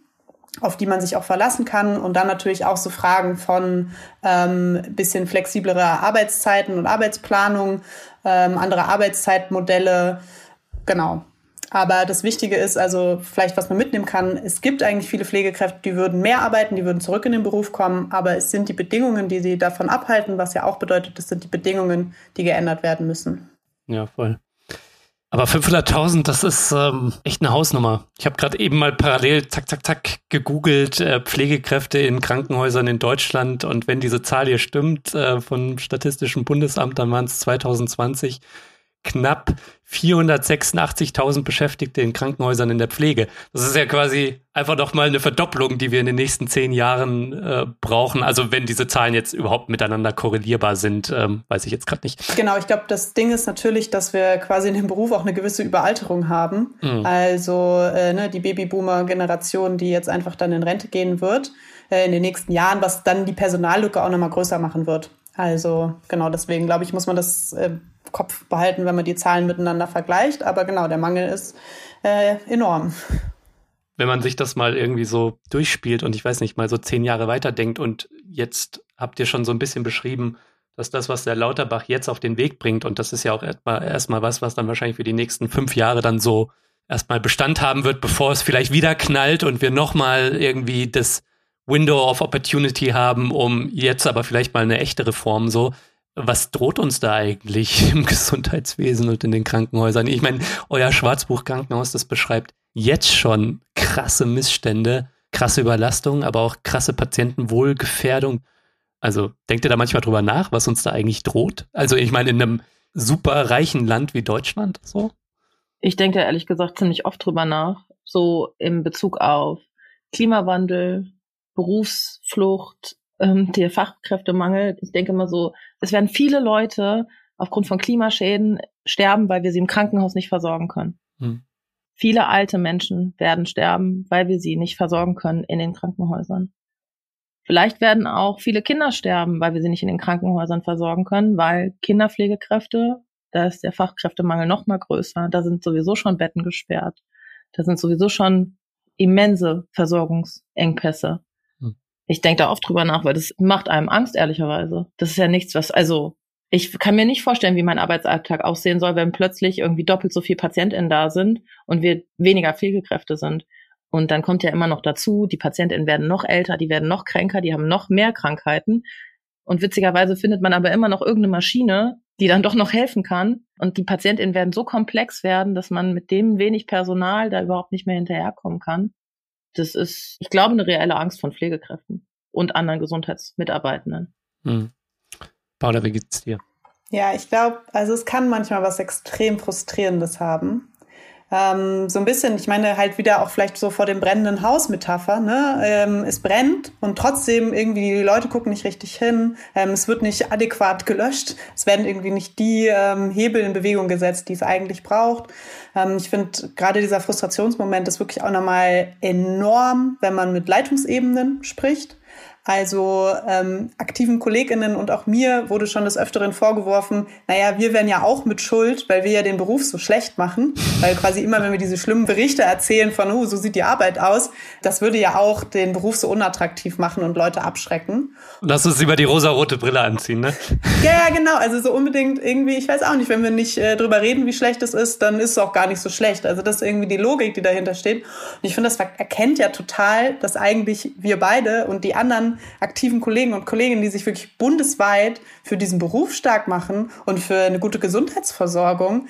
auf die man sich auch verlassen kann und dann natürlich auch so Fragen von ähm, bisschen flexiblere Arbeitszeiten und Arbeitsplanung, ähm, andere Arbeitszeitmodelle, genau. Aber das Wichtige ist also vielleicht, was man mitnehmen kann, es gibt eigentlich viele Pflegekräfte, die würden mehr arbeiten, die würden zurück in den Beruf kommen, aber es sind die Bedingungen, die sie davon abhalten, was ja auch bedeutet, es sind die Bedingungen, die geändert werden müssen. Ja, voll. Aber 500.000, das ist ähm, echt eine Hausnummer. Ich habe gerade eben mal parallel, zack, zack, zack, gegoogelt, äh, Pflegekräfte in Krankenhäusern in Deutschland. Und wenn diese Zahl hier stimmt, äh, vom Statistischen Bundesamt, dann waren es 2020 knapp 486.000 Beschäftigte in Krankenhäusern in der Pflege. Das ist ja quasi einfach doch mal eine Verdopplung, die wir in den nächsten zehn Jahren äh, brauchen. Also wenn diese Zahlen jetzt überhaupt miteinander korrelierbar sind, ähm, weiß ich jetzt gerade nicht. Genau, ich glaube, das Ding ist natürlich, dass wir quasi in dem Beruf auch eine gewisse Überalterung haben. Mhm. Also äh, ne, die Babyboomer-Generation, die jetzt einfach dann in Rente gehen wird äh, in den nächsten Jahren, was dann die Personallücke auch nochmal größer machen wird. Also genau deswegen, glaube ich, muss man das äh, Kopf behalten, wenn man die Zahlen miteinander vergleicht. Aber genau, der Mangel ist äh, enorm. Wenn man sich das mal irgendwie so durchspielt und ich weiß nicht, mal so zehn Jahre weiterdenkt und jetzt habt ihr schon so ein bisschen beschrieben, dass das, was der Lauterbach jetzt auf den Weg bringt, und das ist ja auch erstmal erst was, was dann wahrscheinlich für die nächsten fünf Jahre dann so erstmal Bestand haben wird, bevor es vielleicht wieder knallt und wir nochmal irgendwie das Window of Opportunity haben, um jetzt aber vielleicht mal eine echte Reform so was droht uns da eigentlich im Gesundheitswesen und in den Krankenhäusern? Ich meine, euer Schwarzbuch Krankenhaus, das beschreibt jetzt schon krasse Missstände, krasse Überlastung, aber auch krasse Patientenwohlgefährdung. Also denkt ihr da manchmal drüber nach, was uns da eigentlich droht? Also ich meine, in einem super reichen Land wie Deutschland so? Ich denke ehrlich gesagt ziemlich oft drüber nach, so im Bezug auf Klimawandel, Berufsflucht, ähm, der Fachkräftemangel. Ich denke mal so, es werden viele Leute aufgrund von Klimaschäden sterben, weil wir sie im Krankenhaus nicht versorgen können. Hm. Viele alte Menschen werden sterben, weil wir sie nicht versorgen können in den Krankenhäusern. Vielleicht werden auch viele Kinder sterben, weil wir sie nicht in den Krankenhäusern versorgen können, weil Kinderpflegekräfte, da ist der Fachkräftemangel noch mal größer. Da sind sowieso schon Betten gesperrt. Da sind sowieso schon immense Versorgungsengpässe ich denke da oft drüber nach, weil das macht einem Angst, ehrlicherweise. Das ist ja nichts, was, also ich kann mir nicht vorstellen, wie mein Arbeitsalltag aussehen soll, wenn plötzlich irgendwie doppelt so viel PatientInnen da sind und wir weniger Pflegekräfte sind. Und dann kommt ja immer noch dazu, die PatientInnen werden noch älter, die werden noch kränker, die haben noch mehr Krankheiten. Und witzigerweise findet man aber immer noch irgendeine Maschine, die dann doch noch helfen kann. Und die PatientInnen werden so komplex werden, dass man mit dem wenig Personal da überhaupt nicht mehr hinterherkommen kann. Das ist, ich glaube, eine reelle Angst von Pflegekräften und anderen Gesundheitsmitarbeitenden. Hm. Paula, wie geht's dir? Ja, ich glaube, also es kann manchmal was extrem Frustrierendes haben. Ähm, so ein bisschen, ich meine halt wieder auch vielleicht so vor dem brennenden Haus Metapher, ne? Ähm, es brennt und trotzdem irgendwie die Leute gucken nicht richtig hin, ähm, es wird nicht adäquat gelöscht, es werden irgendwie nicht die ähm, Hebel in Bewegung gesetzt, die es eigentlich braucht. Ähm, ich finde gerade dieser Frustrationsmoment ist wirklich auch nochmal enorm, wenn man mit Leitungsebenen spricht. Also ähm, aktiven Kolleginnen und auch mir wurde schon des Öfteren vorgeworfen, naja, wir wären ja auch mit Schuld, weil wir ja den Beruf so schlecht machen. Weil quasi immer, wenn wir diese schlimmen Berichte erzählen von, oh, so sieht die Arbeit aus, das würde ja auch den Beruf so unattraktiv machen und Leute abschrecken. Lass uns lieber die rosa-rote Brille anziehen, ne? Ja, ja, genau. Also so unbedingt irgendwie, ich weiß auch nicht, wenn wir nicht äh, drüber reden, wie schlecht es ist, dann ist es auch gar nicht so schlecht. Also das ist irgendwie die Logik, die dahinter steht. Und ich finde, das erkennt ja total, dass eigentlich wir beide und die anderen aktiven Kollegen und Kolleginnen, die sich wirklich bundesweit für diesen Beruf stark machen und für eine gute Gesundheitsversorgung,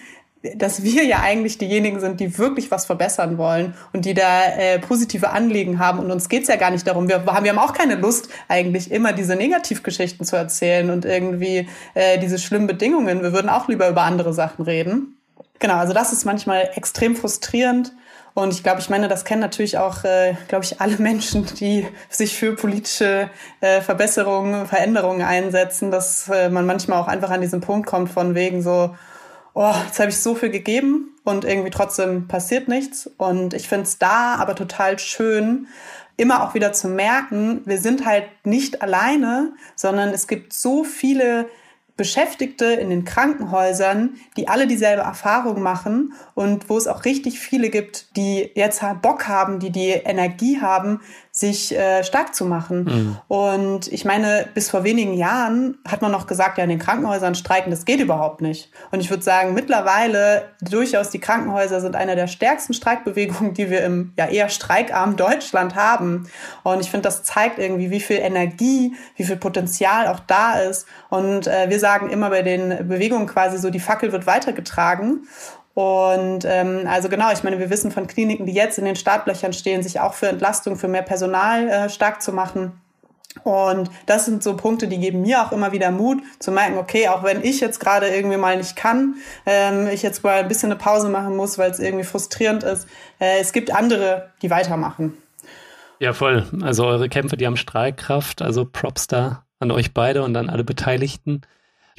dass wir ja eigentlich diejenigen sind, die wirklich was verbessern wollen und die da äh, positive Anliegen haben. Und uns geht's ja gar nicht darum, wir haben, wir haben auch keine Lust, eigentlich immer diese Negativgeschichten zu erzählen und irgendwie äh, diese schlimmen Bedingungen. Wir würden auch lieber über andere Sachen reden. Genau, also das ist manchmal extrem frustrierend. Und ich glaube, ich meine, das kennen natürlich auch, äh, glaube ich, alle Menschen, die sich für politische äh, Verbesserungen, Veränderungen einsetzen, dass äh, man manchmal auch einfach an diesen Punkt kommt von wegen so, oh, jetzt habe ich so viel gegeben und irgendwie trotzdem passiert nichts. Und ich finde es da aber total schön, immer auch wieder zu merken, wir sind halt nicht alleine, sondern es gibt so viele Beschäftigte in den Krankenhäusern, die alle dieselbe Erfahrung machen und wo es auch richtig viele gibt, die jetzt Bock haben, die die Energie haben, sich äh, stark zu machen. Mhm. Und ich meine, bis vor wenigen Jahren hat man noch gesagt, ja, in den Krankenhäusern streiken, das geht überhaupt nicht. Und ich würde sagen, mittlerweile durchaus die Krankenhäuser sind eine der stärksten Streikbewegungen, die wir im ja eher streikarmen Deutschland haben. Und ich finde, das zeigt irgendwie, wie viel Energie, wie viel Potenzial auch da ist. Und äh, wir sagen immer bei den Bewegungen quasi so, die Fackel wird weitergetragen. Und ähm, also genau, ich meine, wir wissen von Kliniken, die jetzt in den Startlöchern stehen, sich auch für Entlastung, für mehr Personal äh, stark zu machen. Und das sind so Punkte, die geben mir auch immer wieder Mut, zu merken, okay, auch wenn ich jetzt gerade irgendwie mal nicht kann, ähm, ich jetzt mal ein bisschen eine Pause machen muss, weil es irgendwie frustrierend ist, äh, es gibt andere, die weitermachen. Ja, voll. Also eure Kämpfe, die haben Streikkraft, also Props da an euch beide und an alle Beteiligten.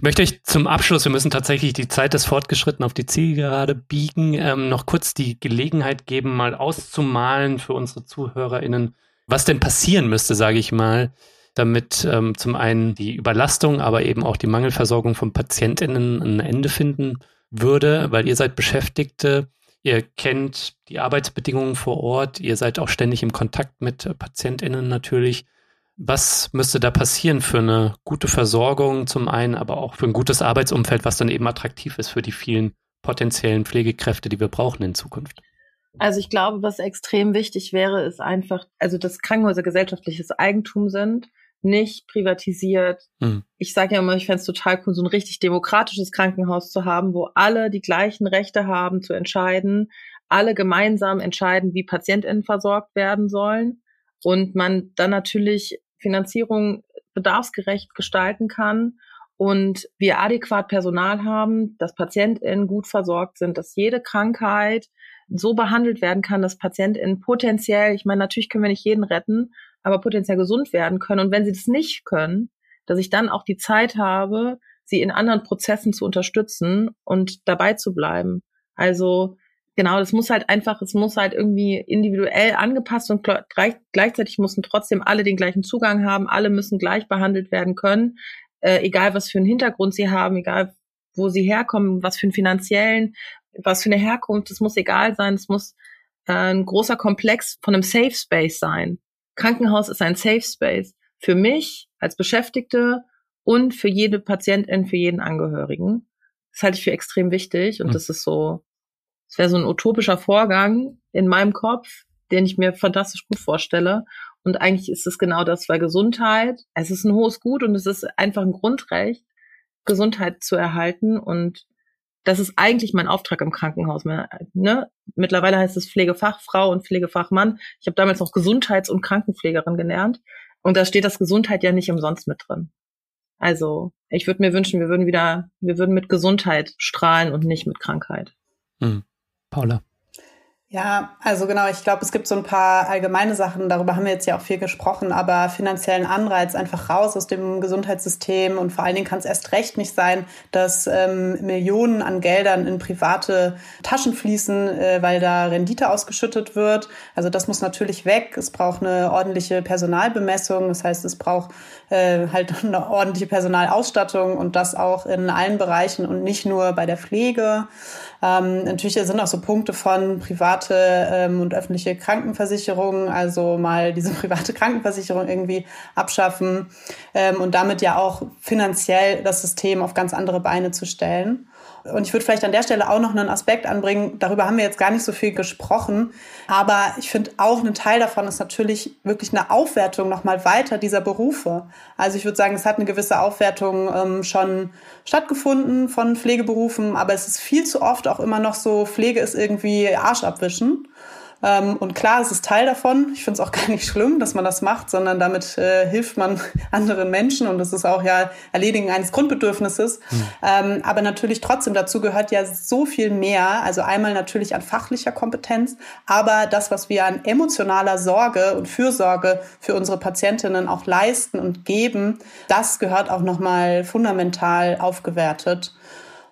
Ich möchte euch zum Abschluss, wir müssen tatsächlich die Zeit des Fortgeschritten auf die Zielgerade biegen, ähm, noch kurz die Gelegenheit geben, mal auszumalen für unsere ZuhörerInnen, was denn passieren müsste, sage ich mal, damit ähm, zum einen die Überlastung, aber eben auch die Mangelversorgung von PatientInnen ein Ende finden würde, weil ihr seid Beschäftigte, ihr kennt die Arbeitsbedingungen vor Ort, ihr seid auch ständig im Kontakt mit PatientInnen natürlich. Was müsste da passieren für eine gute Versorgung zum einen, aber auch für ein gutes Arbeitsumfeld, was dann eben attraktiv ist für die vielen potenziellen Pflegekräfte, die wir brauchen in Zukunft? Also ich glaube, was extrem wichtig wäre, ist einfach, also dass Krankenhäuser gesellschaftliches Eigentum sind, nicht privatisiert. Mhm. Ich sage ja immer, ich fände es total cool, so ein richtig demokratisches Krankenhaus zu haben, wo alle die gleichen Rechte haben zu entscheiden, alle gemeinsam entscheiden, wie PatientInnen versorgt werden sollen und man dann natürlich Finanzierung bedarfsgerecht gestalten kann und wir adäquat Personal haben, dass PatientInnen gut versorgt sind, dass jede Krankheit so behandelt werden kann, dass PatientInnen potenziell, ich meine, natürlich können wir nicht jeden retten, aber potenziell gesund werden können. Und wenn sie das nicht können, dass ich dann auch die Zeit habe, sie in anderen Prozessen zu unterstützen und dabei zu bleiben. Also genau, das muss halt einfach, es muss halt irgendwie individuell angepasst und gleich, gleichzeitig müssen trotzdem alle den gleichen Zugang haben, alle müssen gleich behandelt werden können, äh, egal was für einen Hintergrund sie haben, egal wo sie herkommen, was für einen finanziellen, was für eine Herkunft, das muss egal sein, es muss äh, ein großer Komplex von einem Safe Space sein. Krankenhaus ist ein Safe Space für mich als Beschäftigte und für jede Patientin, für jeden Angehörigen. Das halte ich für extrem wichtig und mhm. das ist so es wäre so ein utopischer Vorgang in meinem Kopf, den ich mir fantastisch gut vorstelle. Und eigentlich ist es genau das, weil Gesundheit, es ist ein hohes Gut und es ist einfach ein Grundrecht. Gesundheit zu erhalten und das ist eigentlich mein Auftrag im Krankenhaus. Ne? Mittlerweile heißt es Pflegefachfrau und Pflegefachmann. Ich habe damals noch Gesundheits- und Krankenpflegerin gelernt. Und da steht das Gesundheit ja nicht umsonst mit drin. Also ich würde mir wünschen, wir würden wieder, wir würden mit Gesundheit strahlen und nicht mit Krankheit. Mhm. Paula. Ja, also genau, ich glaube, es gibt so ein paar allgemeine Sachen, darüber haben wir jetzt ja auch viel gesprochen, aber finanziellen Anreiz einfach raus aus dem Gesundheitssystem und vor allen Dingen kann es erst recht nicht sein, dass ähm, Millionen an Geldern in private Taschen fließen, äh, weil da Rendite ausgeschüttet wird. Also das muss natürlich weg. Es braucht eine ordentliche Personalbemessung, das heißt, es braucht äh, halt eine ordentliche Personalausstattung und das auch in allen Bereichen und nicht nur bei der Pflege. Ähm, natürlich sind auch so Punkte von private ähm, und öffentliche Krankenversicherungen, also mal diese private Krankenversicherung irgendwie abschaffen ähm, und damit ja auch finanziell das System auf ganz andere Beine zu stellen. Und ich würde vielleicht an der Stelle auch noch einen Aspekt anbringen, darüber haben wir jetzt gar nicht so viel gesprochen, aber ich finde auch ein Teil davon ist natürlich wirklich eine Aufwertung nochmal weiter dieser Berufe. Also ich würde sagen, es hat eine gewisse Aufwertung ähm, schon stattgefunden von Pflegeberufen, aber es ist viel zu oft auch immer noch so, Pflege ist irgendwie Arsch abwischen. Ähm, und klar, es ist Teil davon. Ich finde es auch gar nicht schlimm, dass man das macht, sondern damit äh, hilft man anderen Menschen und das ist auch ja Erledigen eines Grundbedürfnisses. Mhm. Ähm, aber natürlich trotzdem dazu gehört ja so viel mehr. Also einmal natürlich an fachlicher Kompetenz, aber das, was wir an emotionaler Sorge und Fürsorge für unsere Patientinnen auch leisten und geben, das gehört auch nochmal fundamental aufgewertet.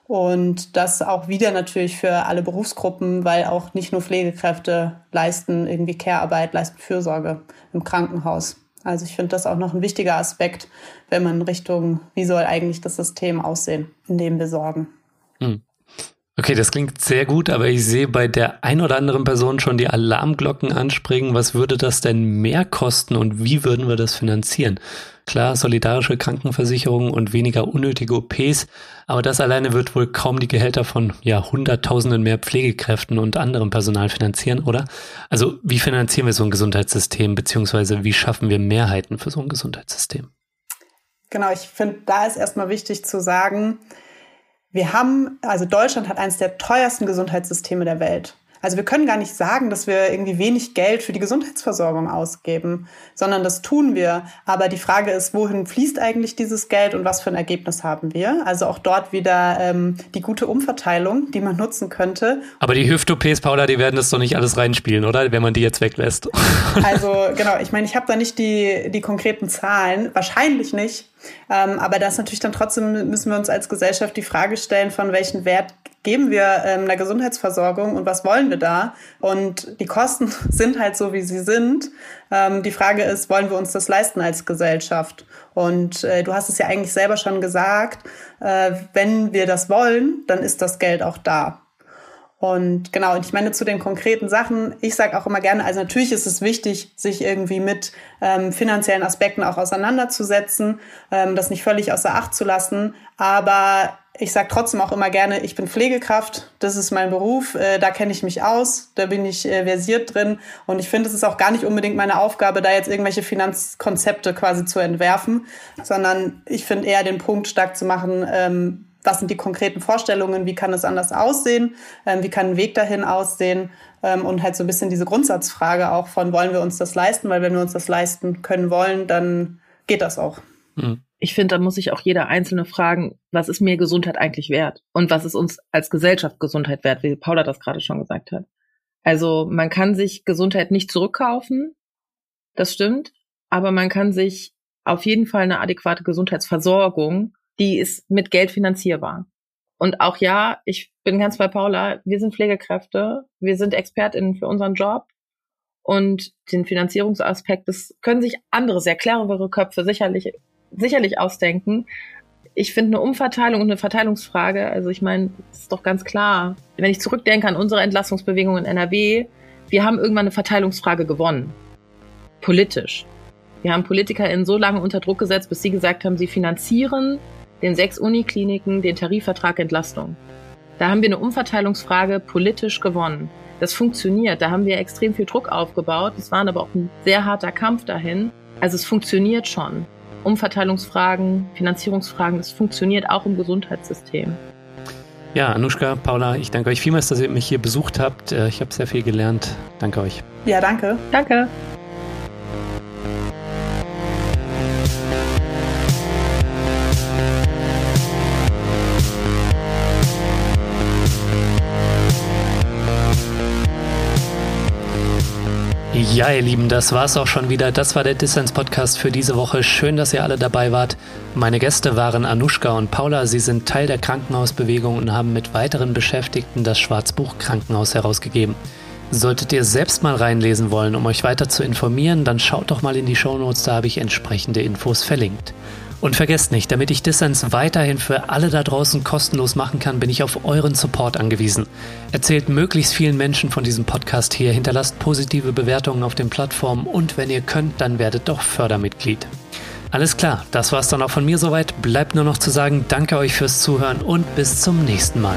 Und das auch wieder natürlich für alle Berufsgruppen, weil auch nicht nur Pflegekräfte leisten irgendwie Care-Arbeit, leisten Fürsorge im Krankenhaus. Also ich finde das auch noch ein wichtiger Aspekt, wenn man Richtung, wie soll eigentlich das System aussehen, in dem wir sorgen. Hm. Okay, das klingt sehr gut, aber ich sehe bei der ein oder anderen Person schon die Alarmglocken anspringen. Was würde das denn mehr kosten und wie würden wir das finanzieren? Klar, solidarische Krankenversicherung und weniger unnötige OPs, aber das alleine wird wohl kaum die Gehälter von ja, Hunderttausenden mehr Pflegekräften und anderem Personal finanzieren, oder? Also wie finanzieren wir so ein Gesundheitssystem, beziehungsweise wie schaffen wir Mehrheiten für so ein Gesundheitssystem? Genau, ich finde, da ist erstmal wichtig zu sagen, wir haben, also Deutschland hat eines der teuersten Gesundheitssysteme der Welt. Also wir können gar nicht sagen, dass wir irgendwie wenig Geld für die Gesundheitsversorgung ausgeben, sondern das tun wir. Aber die Frage ist, wohin fließt eigentlich dieses Geld und was für ein Ergebnis haben wir? Also auch dort wieder ähm, die gute Umverteilung, die man nutzen könnte. Aber die Hüft-OPs, Paula, die werden das doch nicht alles reinspielen, oder? Wenn man die jetzt weglässt. Also genau, ich meine, ich habe da nicht die, die konkreten Zahlen, wahrscheinlich nicht. Ähm, aber das natürlich dann trotzdem müssen wir uns als Gesellschaft die Frage stellen, von welchen Wert geben wir ähm, einer Gesundheitsversorgung und was wollen wir da? Und die Kosten sind halt so, wie sie sind. Ähm, die Frage ist, wollen wir uns das leisten als Gesellschaft? Und äh, du hast es ja eigentlich selber schon gesagt, äh, wenn wir das wollen, dann ist das Geld auch da. Und genau, und ich meine zu den konkreten Sachen, ich sage auch immer gerne, also natürlich ist es wichtig, sich irgendwie mit ähm, finanziellen Aspekten auch auseinanderzusetzen, ähm, das nicht völlig außer Acht zu lassen. Aber ich sage trotzdem auch immer gerne, ich bin Pflegekraft, das ist mein Beruf, äh, da kenne ich mich aus, da bin ich äh, versiert drin und ich finde, es ist auch gar nicht unbedingt meine Aufgabe, da jetzt irgendwelche Finanzkonzepte quasi zu entwerfen, sondern ich finde eher den Punkt stark zu machen, ähm, was sind die konkreten Vorstellungen, wie kann es anders aussehen, ähm, wie kann ein Weg dahin aussehen ähm, und halt so ein bisschen diese Grundsatzfrage auch von, wollen wir uns das leisten, weil wenn wir uns das leisten können wollen, dann geht das auch. Mhm. Ich finde, da muss sich auch jeder Einzelne fragen, was ist mir Gesundheit eigentlich wert? Und was ist uns als Gesellschaft Gesundheit wert, wie Paula das gerade schon gesagt hat. Also man kann sich Gesundheit nicht zurückkaufen, das stimmt, aber man kann sich auf jeden Fall eine adäquate Gesundheitsversorgung die ist mit Geld finanzierbar. Und auch ja, ich bin ganz bei Paula, wir sind Pflegekräfte, wir sind ExpertInnen für unseren Job und den Finanzierungsaspekt, das können sich andere, sehr clevere Köpfe sicherlich, sicherlich ausdenken. Ich finde eine Umverteilung und eine Verteilungsfrage, also ich meine, ist doch ganz klar. Wenn ich zurückdenke an unsere Entlassungsbewegung in NRW, wir haben irgendwann eine Verteilungsfrage gewonnen. Politisch. Wir haben PolitikerInnen so lange unter Druck gesetzt, bis sie gesagt haben, sie finanzieren den sechs Unikliniken den Tarifvertrag Entlastung. Da haben wir eine Umverteilungsfrage politisch gewonnen. Das funktioniert. Da haben wir extrem viel Druck aufgebaut. Es war aber auch ein sehr harter Kampf dahin. Also es funktioniert schon. Umverteilungsfragen, Finanzierungsfragen, das funktioniert auch im Gesundheitssystem. Ja, Anushka, Paula, ich danke euch vielmals, dass ihr mich hier besucht habt. Äh, ich habe sehr viel gelernt. Danke euch. Ja, danke. Danke. Ja, ihr Lieben, das war's auch schon wieder. Das war der Dissens Podcast für diese Woche. Schön, dass ihr alle dabei wart. Meine Gäste waren Anushka und Paula. Sie sind Teil der Krankenhausbewegung und haben mit weiteren Beschäftigten das Schwarzbuch Krankenhaus herausgegeben. Solltet ihr selbst mal reinlesen wollen, um euch weiter zu informieren, dann schaut doch mal in die Shownotes, da habe ich entsprechende Infos verlinkt. Und vergesst nicht, damit ich Dissens weiterhin für alle da draußen kostenlos machen kann, bin ich auf euren Support angewiesen. Erzählt möglichst vielen Menschen von diesem Podcast hier, hinterlasst positive Bewertungen auf den Plattformen und wenn ihr könnt, dann werdet doch Fördermitglied. Alles klar, das war's dann auch von mir soweit. Bleibt nur noch zu sagen, danke euch fürs Zuhören und bis zum nächsten Mal.